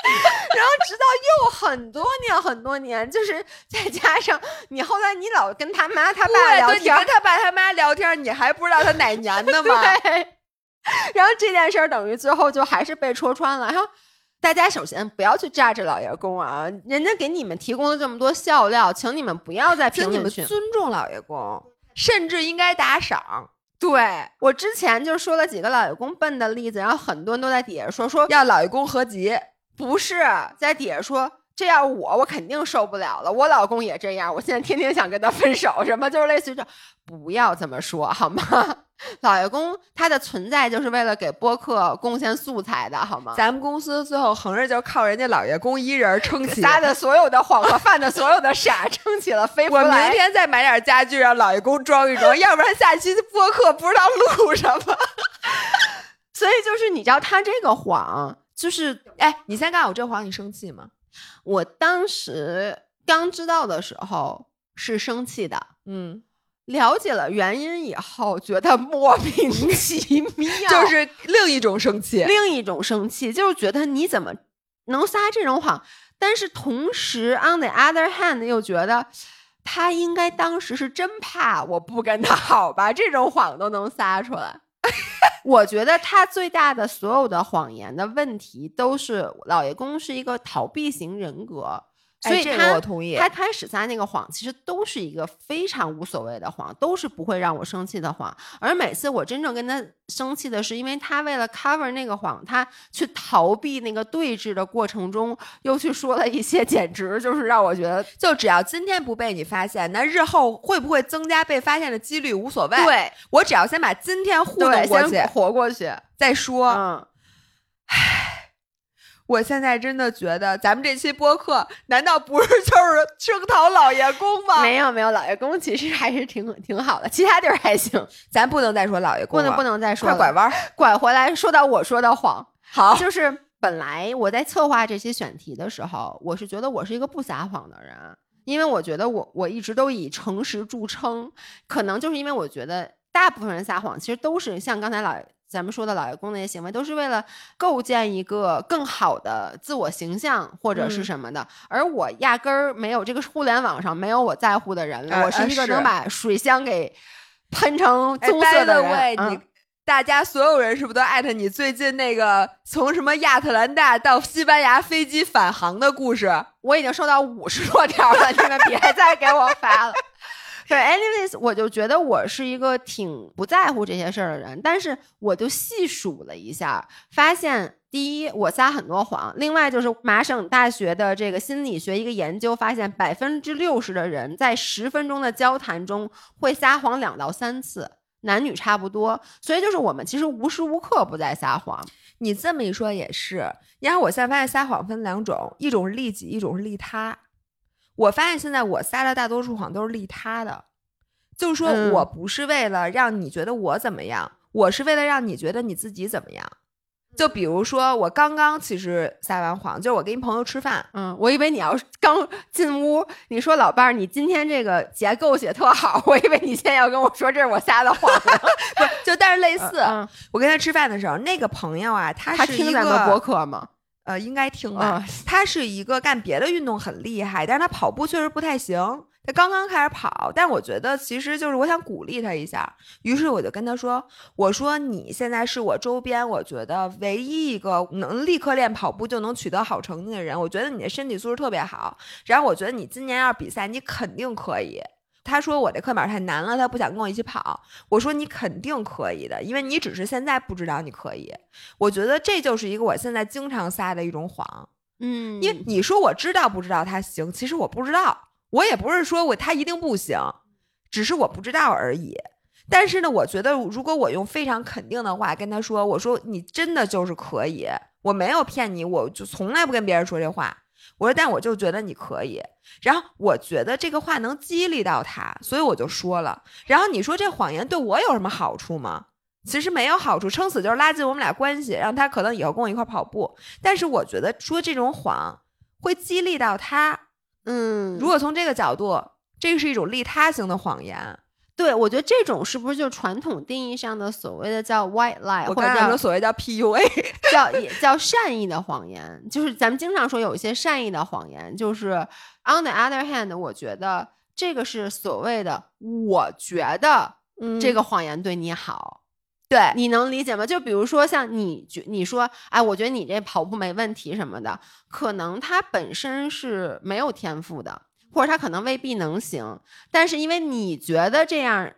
然后直到又很多年很多年，就是再加上你后来你老跟他妈他爸聊天，你跟，他爸他妈聊天，你还不知道他哪年的吗？对，然后这件事儿等于最后就还是被戳穿了。然后大家首先不要去炸这老爷公啊，人家给你们提供了这么多笑料，请你们不要再评请你们论区。尊重老爷公，甚至应该打赏，对我之前就说了几个老爷公笨的例子，然后很多人都在底下说说要老爷公合集。不是，在底下说。这要我，我肯定受不了了。我老公也这样，我现在天天想跟他分手，什么就是类似于这，不要这么说好吗？老爷公他的存在就是为了给播客贡献素材的，好吗？咱们公司最后横着就靠人家老爷公一人撑起。撒的 所有的谎和犯的所有的傻，撑起了飞不我明。天再买点家具让老爷公装一装，要不然下期播客不知道录什么。所以就是你知道他这个谎，就是哎，你先告诉我这谎，你生气吗？我当时刚知道的时候是生气的，嗯，了解了原因以后，觉得莫名 其妙，就是 另一种生气。另一种生气，就是觉得你怎么能撒这种谎？但是同时，on the other hand，又觉得他应该当时是真怕我不跟他好吧？这种谎都能撒出来。我觉得他最大的所有的谎言的问题，都是老爷公是一个逃避型人格，所以他、个我同意。他开始撒那个谎，其实都是一个非常无所谓的谎，都是不会让我生气的谎。而每次我真正跟他生气的是，因为他为了 cover 那个谎，他去逃避那个对峙的过程中，又去说了一些简直就是让我觉得就只要今天不被你发现，那日后会不会增加被发现的几率无所谓。对我只要先把今天糊弄对，过去活过去。再说。嗯，我现在真的觉得咱们这期播客难道不是 就是声讨老爷公吗？没有没有，老爷公其实还是挺挺好的，其他地儿还行，咱不能再说老爷公了，不能不能再说了。快拐弯儿。拐回来，说到我说的谎，好，就是本来我在策划这些选题的时候，我是觉得我是一个不撒谎的人，因为我觉得我我一直都以诚实著称，可能就是因为我觉得大部分人撒谎其实都是像刚才老咱们说的老爷公那些行为，都是为了构建一个更好的自我形象或者是嗯什么的，而我压根儿没有这个互联网上没有我在乎的人了，呃我是一个能把水箱给喷成哎棕色的人。way，嗯你大家所有人是不是都艾特你最近那个从什么亚特兰大到西班牙飞机返航的故事？我已经收到五十多条了，你们别再给我发了。对，anyways，我就觉得我是一个挺不在乎这些事儿的人，但是我就细数了一下，发现第一，我撒很多谎；另外就是麻省大学的这个心理学一个研究发现，百分之六十的人在十分钟的交谈中会撒谎两到三次，男女差不多。所以就是我们其实无时无刻不在撒谎。你这么一说也是，然后我现在发现撒谎分两种，一种是利己，一种是利他。我发现现在我撒的大多数谎都是利他的，就是说嗯我不是为了让你觉得我怎么样，我是为了让你觉得你自己怎么样。就比如说，我刚刚其实撒完谎，就是我跟一朋友吃饭，嗯，我以为你要刚进屋，你说老伴儿，你今天这个结构写特好，我以为你现在要跟我说这是我撒的谎 不。就但是类似，嗯，我跟他吃饭的时候，那个朋友啊，他他是一听咱们播客吗？呃，应该听吧。啊，他是一个干别的运动很厉害，但是他跑步确实不太行。他刚刚开始跑，但我觉得其实就是我想鼓励他一下，于是我就跟他说：“我说你现在是我周边我觉得唯一一个能立刻练跑步就能取得好成绩的人，我觉得你的身体素质特别好，然后我觉得你今年要是比赛，你肯定可以。”他说我这课表太难了，他不想跟我一起跑。我说你肯定可以的，因为你只是现在不知道你可以。我觉得这就是一个我现在经常撒的一种谎。嗯，因为你说我知道不知道他行，其实我不知道，我也不是说我他一定不行，只是我不知道而已。但是呢，我觉得如果我用非常肯定的话跟他说，我说你真的就是可以，我没有骗你，我就从来不跟别人说这话。我说，但我就觉得你可以。然后我觉得这个话能激励到他，所以我就说了。然后你说这谎言对我有什么好处吗？其实没有好处，撑死就是拉近我们俩关系，让他可能以后跟我一块儿跑步。但是我觉得说这种谎会激励到他。嗯，如果从这个角度，这是一种利他型的谎言。对我觉得这种是不是就传统定义上的所谓的叫 white lie，或者我刚才说所谓叫 PUA，叫也叫善意的谎言？就是咱们经常说有一些善意的谎言，就是 on the other hand，我觉得这个是所谓的我觉得嗯这个谎言对你好。对你能理解吗？就比如说像你觉你说，哎，我觉得你这跑步没问题什么的，可能他本身是没有天赋的，或者他可能未必能行，但是因为你觉得这样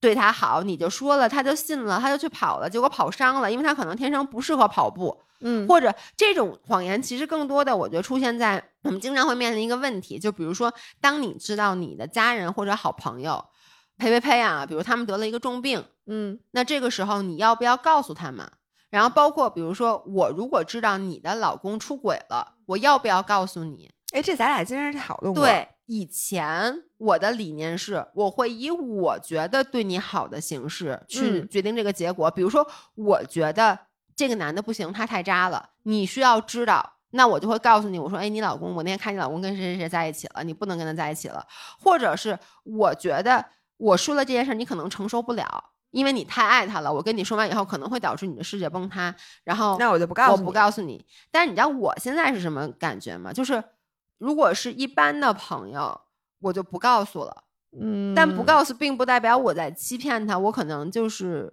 对他好，你就说了，他就信了，他就去跑了，结果跑伤了，因为他可能天生不适合跑步，嗯或者这种谎言其实更多的，我觉得出现在我们经常会面临一个问题，就比如说，当你知道你的家人或者好朋友，呸呸呸啊，比如他们得了一个重病。嗯那这个时候你要不要告诉他们？然后包括比如说，我如果知道你的老公出轨了，我要不要告诉你？哎，这咱俩今天讨论过，对，以前我的理念是，我会以我觉得对你好的形式去嗯决定这个结果。比如说，我觉得这个男的不行，他太渣了，你需要知道。那我就会告诉你，我说，哎，你老公，我那天看你老公跟谁谁谁在一起了，你不能跟他在一起了。或者是我觉得我说了这件事，你可能承受不了，因为你太爱他了。我跟你说完以后，可能会导致你的世界崩塌。然后那我就不告诉你，我不告诉你。但是你知道我现在是什么感觉吗？就是如果是一般的朋友，我就不告诉了。嗯，但不告诉并不代表我在欺骗他，我可能就是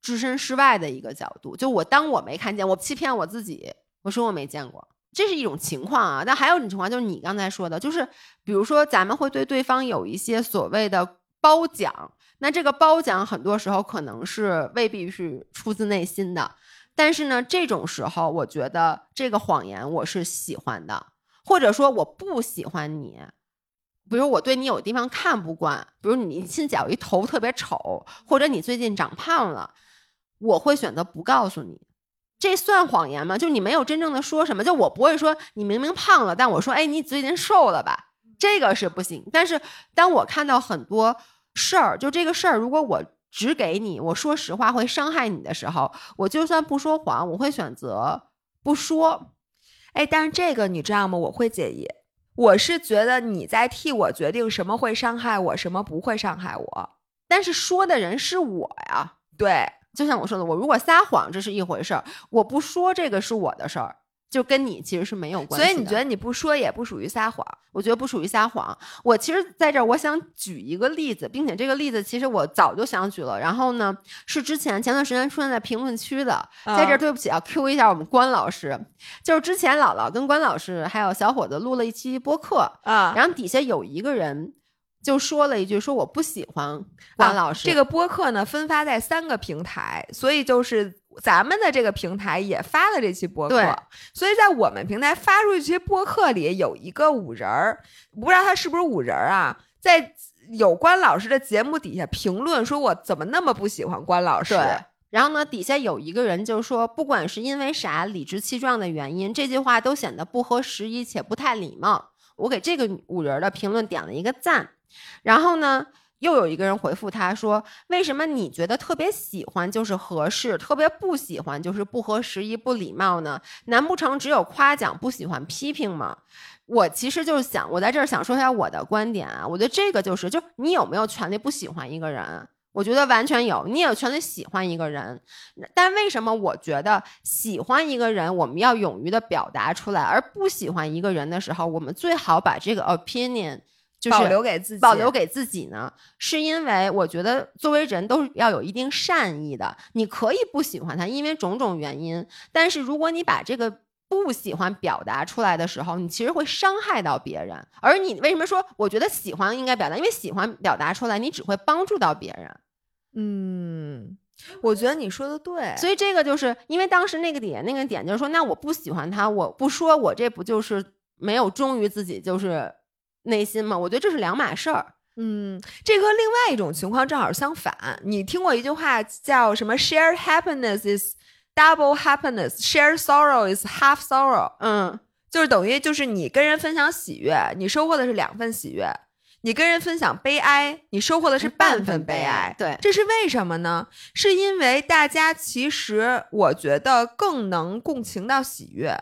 置身事外的一个角度。就我当我没看见，我欺骗我自己，我说我没见过。这是一种情况啊。但还有一种情况就是你刚才说的，就是比如说咱们会对对方有一些所谓的褒奖，那这个褒奖很多时候可能是未必是出自内心的。但是呢，这种时候我觉得这个谎言我是喜欢的，或者说我不喜欢你。比如我对你有地方看不惯，比如你现在有一头特别丑，或者你最近长胖了，我会选择不告诉你。这算谎言吗？就你没有真正的说什么，就我不会说你明明胖了，但我说哎你最近瘦了吧，这个是不行。但是当我看到很多事儿，就这个事儿，如果我只给你，我说实话会伤害你的时候，我就算不说谎，我会选择不说。哎，但是这个你知道吗？我会介意。我是觉得你在替我决定什么会伤害我，什么不会伤害我。但是说的人是我呀，对，就像我说的，我如果撒谎，这是一回事儿；我不说，这个是我的事儿。就跟你其实是没有关系，所以你觉得你不说也不属于撒谎？我觉得不属于撒谎。我其实在这儿，我想举一个例子，并且这个例子其实我早就想举了。然后呢，是之前前段时间出现在评论区的，在这儿对不起啊，Q 一下我们关老师，就是之前姥姥跟关老师还有小伙子录了一期播客啊，然后底下有一个人就说了一句，说我不喜欢关老师。这个播客呢分发在三个平台，所以就是。咱们的这个平台也发了这期播客，所以在我们平台发出去这些播客里有一个五人儿，不知道他是不是五人儿啊？在有关老师的节目底下评论说：“我怎么那么不喜欢关老师？”然后呢，底下有一个人就说：“不管是因为啥理直气壮的原因，这句话都显得不合时宜且不太礼貌。”我给这个五人的评论点了一个赞。然后呢？又有一个人回复他说：“为什么你觉得特别喜欢就是合适，特别不喜欢就是不合时宜、不礼貌呢？难不成只有夸奖不喜欢批评吗？”我其实就是想，我在这儿想说一下我的观点啊。我觉得这个就是，就你有没有权利不喜欢一个人？我觉得完全有，你有权利喜欢一个人。但为什么我觉得喜欢一个人，我们要勇于的表达出来，而不喜欢一个人的时候，我们最好把这个 opinion。就是保留给自己，保留给自己呢，是因为我觉得作为人都是要有一定善意的。你可以不喜欢他，因为种种原因。但是如果你把这个不喜欢表达出来的时候，你其实会伤害到别人。而你为什么说我觉得喜欢应该表达？因为喜欢表达出来，你只会帮助到别人。嗯，我觉得你说的对。所以这个就是因为当时那个点，那个点就是说，那我不喜欢他，我不说，我这不就是没有忠于自己，就是。内心嘛，我觉得这是两码事儿。嗯，这和另外一种情况正好相反。你听过一句话叫什么？Share happiness is double happiness. Share sorrow is half sorrow. 嗯，就是等于就是你跟人分享喜悦，你收获的是两份喜悦；你跟人分享悲哀，你收获的是半份悲哀。对，这是为什么呢？是因为大家其实我觉得更能共情到喜悦。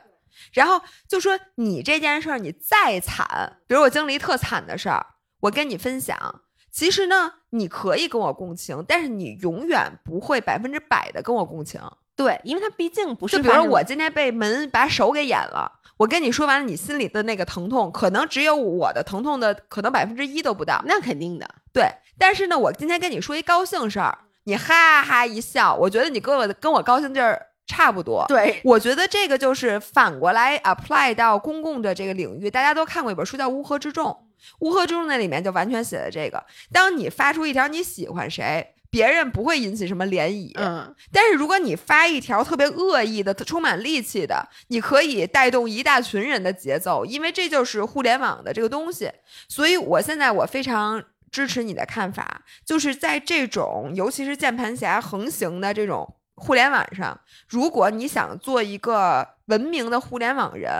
然后就说你这件事儿，你再惨，比如我经历特惨的事儿，我跟你分享。其实呢，你可以跟我共情，但是你永远不会百分之百的跟我共情。对，因为他毕竟不是。就比如我今天被门把手给掩了，我跟你说完了，你心里的那个疼痛，可能只有我的疼痛的可能百分之一都不到。那肯定的。对，但是呢，我今天跟你说一高兴事儿，你哈哈一笑，我觉得你跟我跟我高兴劲儿。差不多，对，我觉得这个就是反过来 apply 到公共的这个领域。大家都看过一本书叫《乌合之众》，《乌合之众》那里面就完全写的这个：当你发出一条你喜欢谁，别人不会引起什么涟漪，嗯，但是如果你发一条特别恶意的、充满戾气的，你可以带动一大群人的节奏，因为这就是互联网的这个东西。所以我现在我非常支持你的看法，就是在这种尤其是键盘侠横行的这种。互联网上，如果你想做一个文明的互联网人，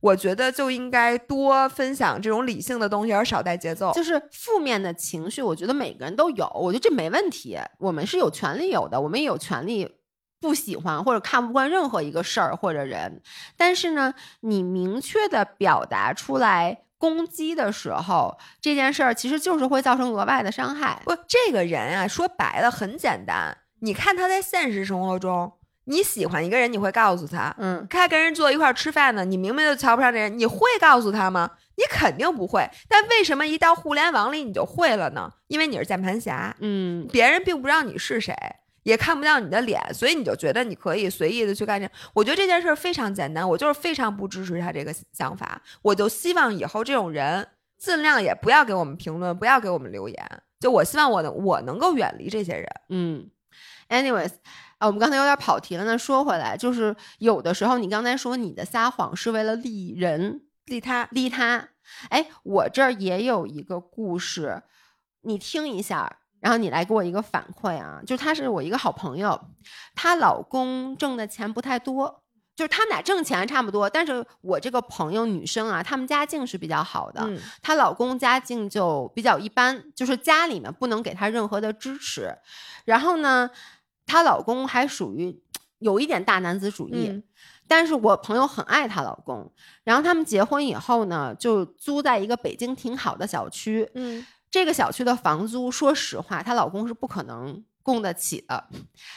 我觉得就应该多分享这种理性的东西，而少带节奏。就是负面的情绪，我觉得每个人都有，我觉得这没问题。我们是有权利有的，我们也有权利不喜欢或者看不惯任何一个事儿或者人。但是呢，你明确的表达出来攻击的时候，这件事儿其实就是会造成额外的伤害。不，这个人啊，说白了很简单。你看他在现实生活中，你喜欢一个人，你会告诉他，嗯，他跟人坐一块吃饭呢，你明明就瞧不上这人，你会告诉他吗？你肯定不会。但为什么一到互联网里你就会了呢？因为你是键盘侠，嗯，别人并不知道你是谁，也看不到你的脸，所以你就觉得你可以随意的去干这。我觉得这件事儿非常简单，我就是非常不支持他这个想法。我就希望以后这种人尽量也不要给我们评论，不要给我们留言。就我希望我能我能够远离这些人。嗯，anyways，啊，我们刚才有点跑题了。那说回来，就是有的时候你刚才说你的撒谎是为了利人、利他、利他。哎，我这儿也有一个故事，你听一下。然后你来给我一个反馈啊，就是她是我一个好朋友，她老公挣的钱不太多，就是他们俩挣钱差不多，但是我这个朋友女生啊，她们家境是比较好的，她老公家境就比较一般，就是家里面不能给她任何的支持，然后呢，她老公还属于有一点大男子主义，但是我朋友很爱她老公，然后他们结婚以后呢，就租在一个北京挺好的小区，嗯。这个小区的房租，说实话，她老公是不可能供得起的。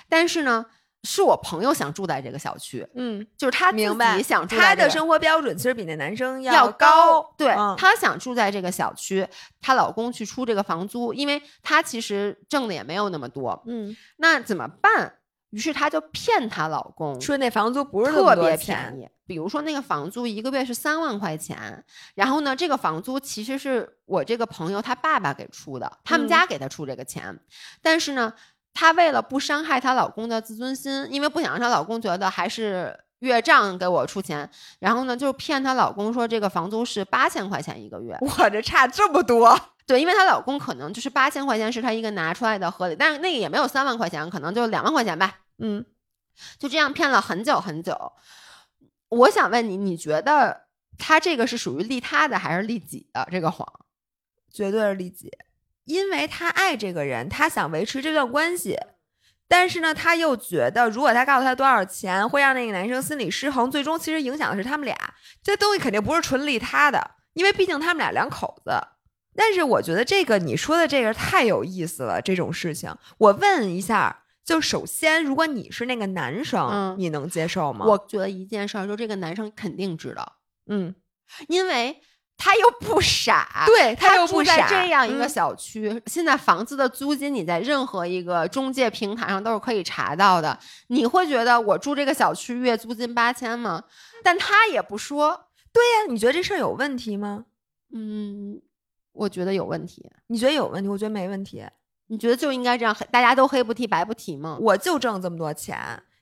但是呢，是我朋友想住在这个小区，嗯，就是他自己想住。他的生活标准其实比那男生要高。对，他想住在这个小区，她老公去出这个房租，因为她其实挣的也没有那么多。嗯，那怎么办？于是她就骗她老公说那房租不是特别便宜，比如说那个房租一个月是三万块钱，然后呢，这个房租其实是我这个朋友他爸爸给出的，他们家给他出这个钱，但是呢，她为了不伤害她老公的自尊心，因为不想让她老公觉得还是月账给我出钱，然后呢，就骗她老公说这个房租是八千块钱一个月，我这差这么多。对，因为她老公可能就是八千块钱是她一个拿出来的合理，但是那个也没有三万块钱，可能就两万块钱吧。嗯，就这样骗了很久很久。我想问你，你觉得他这个是属于利他的还是利己的？这个谎，绝对是利己，因为他爱这个人，他想维持这段关系，但是呢，他又觉得如果他告诉他多少钱，会让那个男生心理失衡，最终其实影响的是他们俩。这东西肯定不是纯利他的，因为毕竟他们俩两口子。但是我觉得这个你说的这个太有意思了，这种事情，我问一下。就首先，如果你是那个男生，你能接受吗？我觉得一件事儿，就这个男生肯定知道，嗯，因为他又不傻，对他又不傻。这样一个小区，现在房子的租金，你在任何一个中介平台上都是可以查到的。你会觉得我住这个小区月租金八千吗？但他也不说。对呀，你觉得这事儿有问题吗？嗯，我觉得有问题。你觉得有问题？我觉得没问题。你觉得就应该这样，大家都黑不提白不提吗？我就挣这么多钱，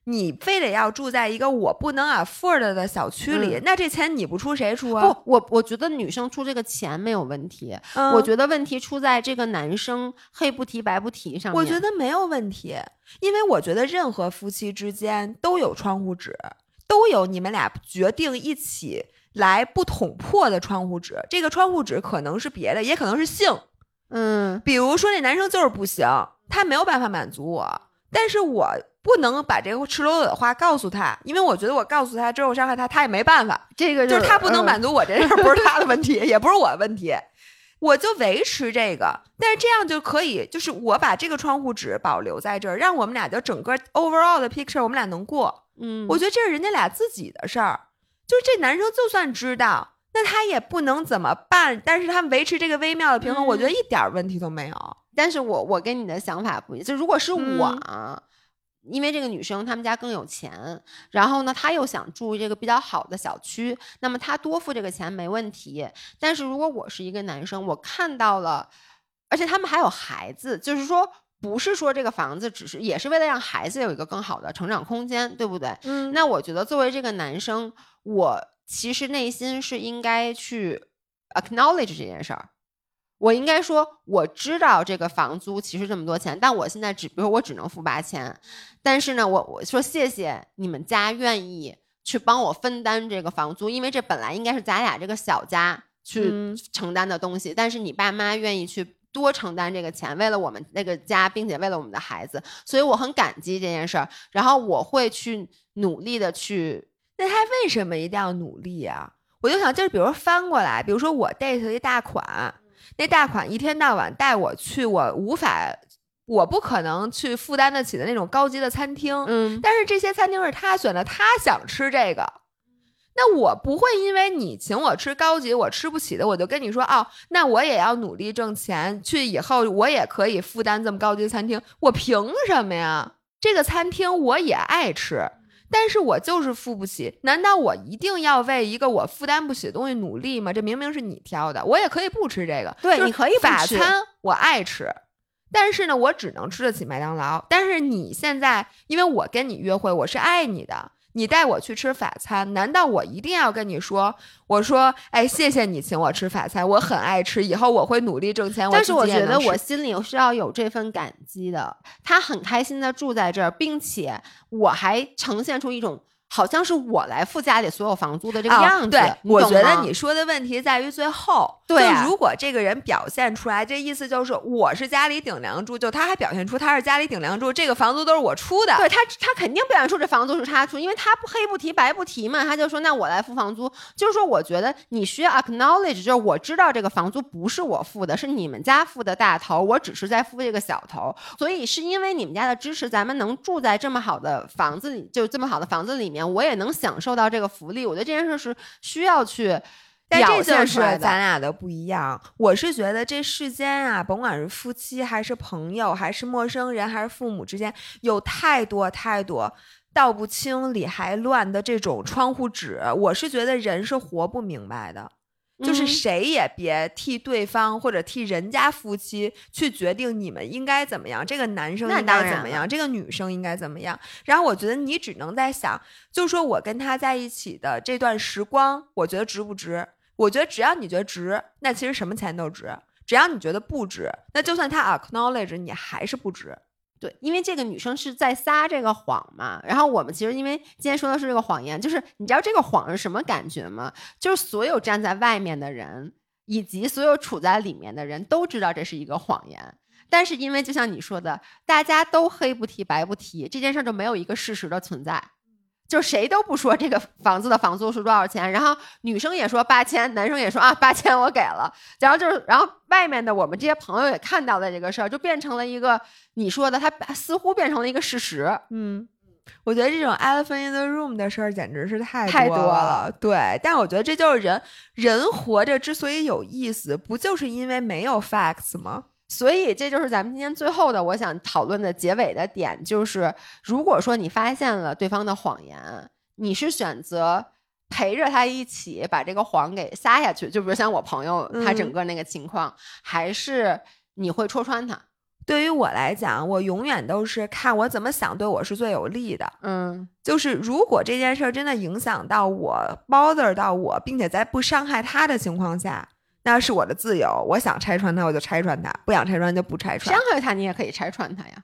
你非得要住在一个我不能 afford 的小区里，那这钱你不出谁出啊？不，我我觉得女生出这个钱没有问题，我觉得问题出在这个男生黑不提白不提上面。我觉得没有问题，因为我觉得任何夫妻之间都有窗户纸，都有你们俩决定一起来不捅破的窗户纸。这个窗户纸可能是别的，也可能是性。嗯，比如说那男生就是不行，他没有办法满足我，但是我不能把这个赤裸裸的话告诉他，因为我觉得我告诉他之后伤害他，他也没办法。这个就是他不能满足我这事儿，不是他的问题，也不是我的问题，我就维持这个。但是这样就可以，就是我把这个窗户纸保留在这儿，让我们俩就整个 overall 的 picture 我们俩能过。嗯，我觉得这是人家俩自己的事儿，就是这男生就算知道。那他也不能怎么办，但是他维持这个微妙的平衡，我觉得一点问题都没有。但是我我跟你的想法不一样，就如果是我，因为这个女生他们家更有钱，然后呢，她又想住这个比较好的小区，那么她多付这个钱没问题。但是如果我是一个男生，我看到了，而且他们还有孩子，就是说不是说这个房子只是也是为了让孩子有一个更好的成长空间，对不对？嗯，那我觉得作为这个男生，我。其实内心是应该去 acknowledge 这件事儿，我应该说我知道这个房租其实这么多钱，但我现在只比如我只能付八千，但是呢，我我说谢谢你们家愿意去帮我分担这个房租，因为这本来应该是咱俩这个小家去承担的东西，但是你爸妈愿意去多承担这个钱，为了我们那个家，并且为了我们的孩子，所以我很感激这件事儿，然后我会去努力的去。那他为什么一定要努力啊？我就想，就是比如翻过来，比如说我 date 一大款，那大款一天到晚带我去我无法、我不可能去负担得起的那种高级的餐厅，嗯，但是这些餐厅是他选的，他想吃这个，那我不会因为你请我吃高级，我吃不起的，我就跟你说哦，那我也要努力挣钱，去以后我也可以负担这么高级的餐厅，我凭什么呀？这个餐厅我也爱吃，但是我就是付不起。难道我一定要为一个我负担不起的东西努力吗？这明明是你挑的，我也可以不吃这个。对，你可以法餐，我爱吃，但是呢，我只能吃得起麦当劳。但是你现在，因为我跟你约会，我是爱你的。你带我去吃法餐，难道我一定要跟你说？我说，哎，谢谢你请我吃法餐，我很爱吃，以后我会努力挣钱。但是我觉得我心里是要有这份感激的。他很开心的住在这儿，并且我还呈现出一种。好像是我来付家里所有房租的这个样子。对，我觉得你说的问题在于最后。对，如果这个人表现出来，这意思就是我是家里顶梁柱，就他还表现出他是家里顶梁柱，这个房租都是我出的。对他，他肯定表现出这房租是他出，因为他不黑不提白不提嘛，他就说那我来付房租。就是说，我觉得你需要 acknowledge，就是我知道这个房租不是我付的，是你们家付的大头，我只是在付这个小头。所以是因为你们家的支持，咱们能住在这么好的房子里，就这么好的房子里面，我也能享受到这个福利。我觉得这件事是需要去。但这就是咱俩的不一样。我是觉得这世间啊，甭管是夫妻还是朋友，还是陌生人，还是父母之间，有太多太多道不清理还乱的这种窗户纸。我是觉得人是活不明白的，就是谁也别替对方或者替人家夫妻去决定你们应该怎么样，这个男生应该怎么样，这个女生应该怎么样。然后我觉得你只能在想，就是说我跟他在一起的这段时光，我觉得值不值？我觉得只要你觉得值，那其实什么钱都值；只要你觉得不值，那就算他 acknowledge 你还是不值。对，因为这个女生是在撒这个谎嘛。然后我们其实因为今天说的是这个谎言，就是你知道这个谎是什么感觉吗？就是所有站在外面的人，以及所有处在里面的人都知道这是一个谎言。但是因为就像你说的，大家都黑不提白不提，这件事就没有一个事实的存在。就谁都不说这个房子的房租是多少钱，然后女生也说八千，男生也说啊八千我给了，然后就是，然后外面的我们这些朋友也看到了这个事儿，就变成了一个你说的，它似乎变成了一个事实。嗯，我觉得这种 elephant in the room 的事儿简直是太太多了。对，但我觉得这就是人人活着之所以有意思，不就是因为没有 facts 吗？所以，这就是咱们今天最后的我想讨论的结尾的点，就是如果说你发现了对方的谎言，你是选择陪着他一起把这个谎给撒下去，就比如像我朋友他整个那个情况，还是你会戳穿他？对于我来讲，我永远都是看我怎么想对我是最有利的。嗯，就是如果这件事儿真的影响到我，bother 到我，并且在不伤害他的情况下。那是我的自由，我想拆穿他我就拆穿他，不想拆穿就不拆穿。伤害他你也可以拆穿他呀，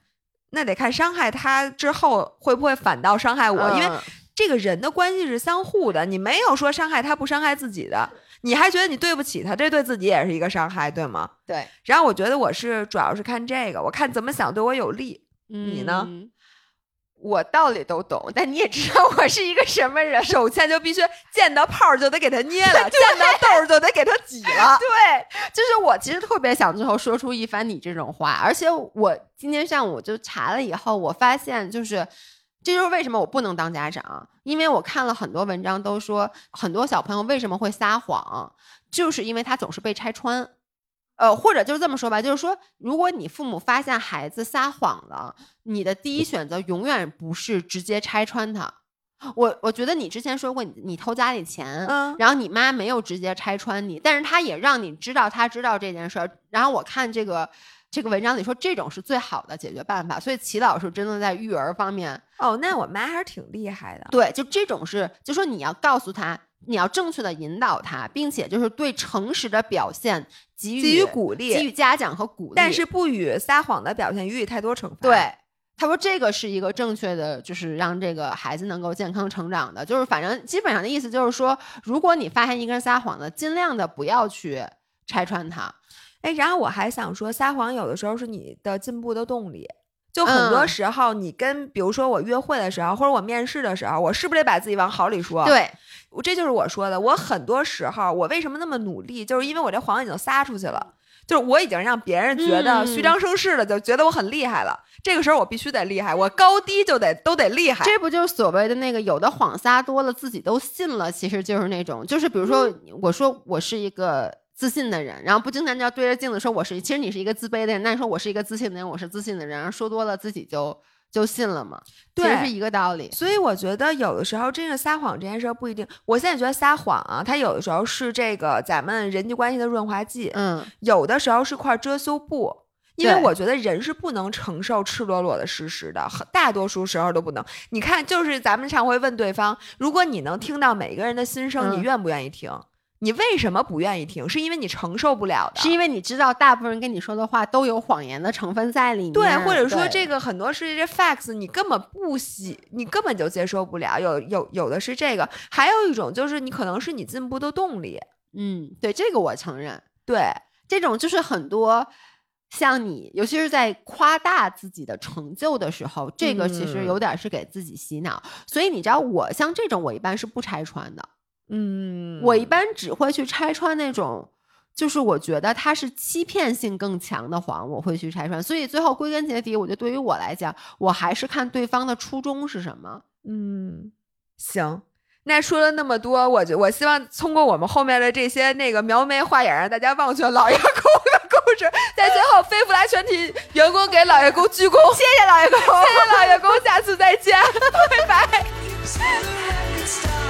那得看伤害他之后会不会反倒伤害我，因为这个人的关系是相互的，你没有说伤害他不伤害自己的，你还觉得你对不起他，这对自己也是一个伤害，对吗？对。然后我觉得我是主要是看这个，我看怎么想对我有利。你呢？我道理都懂，但你也知道我是一个什么人。手欠就必须见到泡就得给他捏了，见到豆就得给他挤了。对，就是我其实特别想最后说出一番你这种话，而且我今天上午就查了以后，我发现就是，这就是为什么我不能当家长，因为我看了很多文章都说，很多小朋友为什么会撒谎，就是因为他总是被拆穿。呃，或者就是这么说吧，就是说，如果你父母发现孩子撒谎了，你的第一选择永远不是直接拆穿他。我我觉得你之前说过，你你偷家里钱，嗯，然后你妈没有直接拆穿你，但是她也让你知道她知道这件事儿。然后我看这个这个文章里说，这种是最好的解决办法。所以齐老师真的在育儿方面，哦，那我妈还是挺厉害的。对，就这种是，就说你要告诉他。你要正确的引导他，并且就是对诚实的表现给予鼓励、给予嘉奖和鼓励，但是不与撒谎的表现予以太多惩罚。对，他说这个是一个正确的，就是让这个孩子能够健康成长的。就是反正基本上的意思就是说，如果你发现一个人撒谎的，尽量的不要去拆穿他。哎，然后我还想说，撒谎有的时候是你的进步的动力。就很多时候，你跟比如说我约会的时候，或者我面试的时候，我是不是得把自己往好里说？对。这就是我说的，我很多时候我为什么那么努力，就是因为我这谎已经撒出去了，就是我已经让别人觉得虚张声势了，就觉得我很厉害了。这个时候我必须得厉害，我高低就得都得厉害。这不就是所谓的那个有的谎撒多了自己都信了，其实就是那种，就是比如说我说我是一个自信的人，然后不经常就要对着镜子说我是，其实你是一个自卑的人，那你说我是一个自信的人，我是自信的人，然后说多了自己就。就信了嘛，其对实是一个道理。所以我觉得有的时候真的撒谎这件事儿不一定。我现在觉得撒谎啊，它有的时候是这个咱们人际关系的润滑剂，嗯，有的时候是块遮羞布。因为我觉得人是不能承受赤裸裸的事实的，大多数时候都不能。你看，就是咱们常会问对方，如果你能听到每个人的心声，你嗯愿不愿意听？你为什么不愿意听？是因为你承受不了的，是因为你知道大部分人跟你说的话都有谎言的成分在里面，对，或者说这个很多是这 facts，你根本不喜，你根本就接受不了。有有有的是这个，还有一种就是你可能是你进步的动力。嗯，对这个我承认，对，这种就是很多。像你，尤其是在夸大自己的成就的时候，这个其实嗯有点是给自己洗脑。所以你知道，我像这种，我一般是不拆穿的。嗯我一般只会去拆穿那种，就是我觉得它是欺骗性更强的谎，我会去拆穿。所以最后归根结底，我觉得对于我来讲，我还是看对方的初衷是什么。嗯，行。那说了那么多，我就我希望通过我们后面的这些那个描眉画眼，让大家忘却老爷公的故事。在最后，飞弗莱全体员工给老爷公鞠躬，谢谢老爷公，谢谢老爷公，下次再见，拜拜。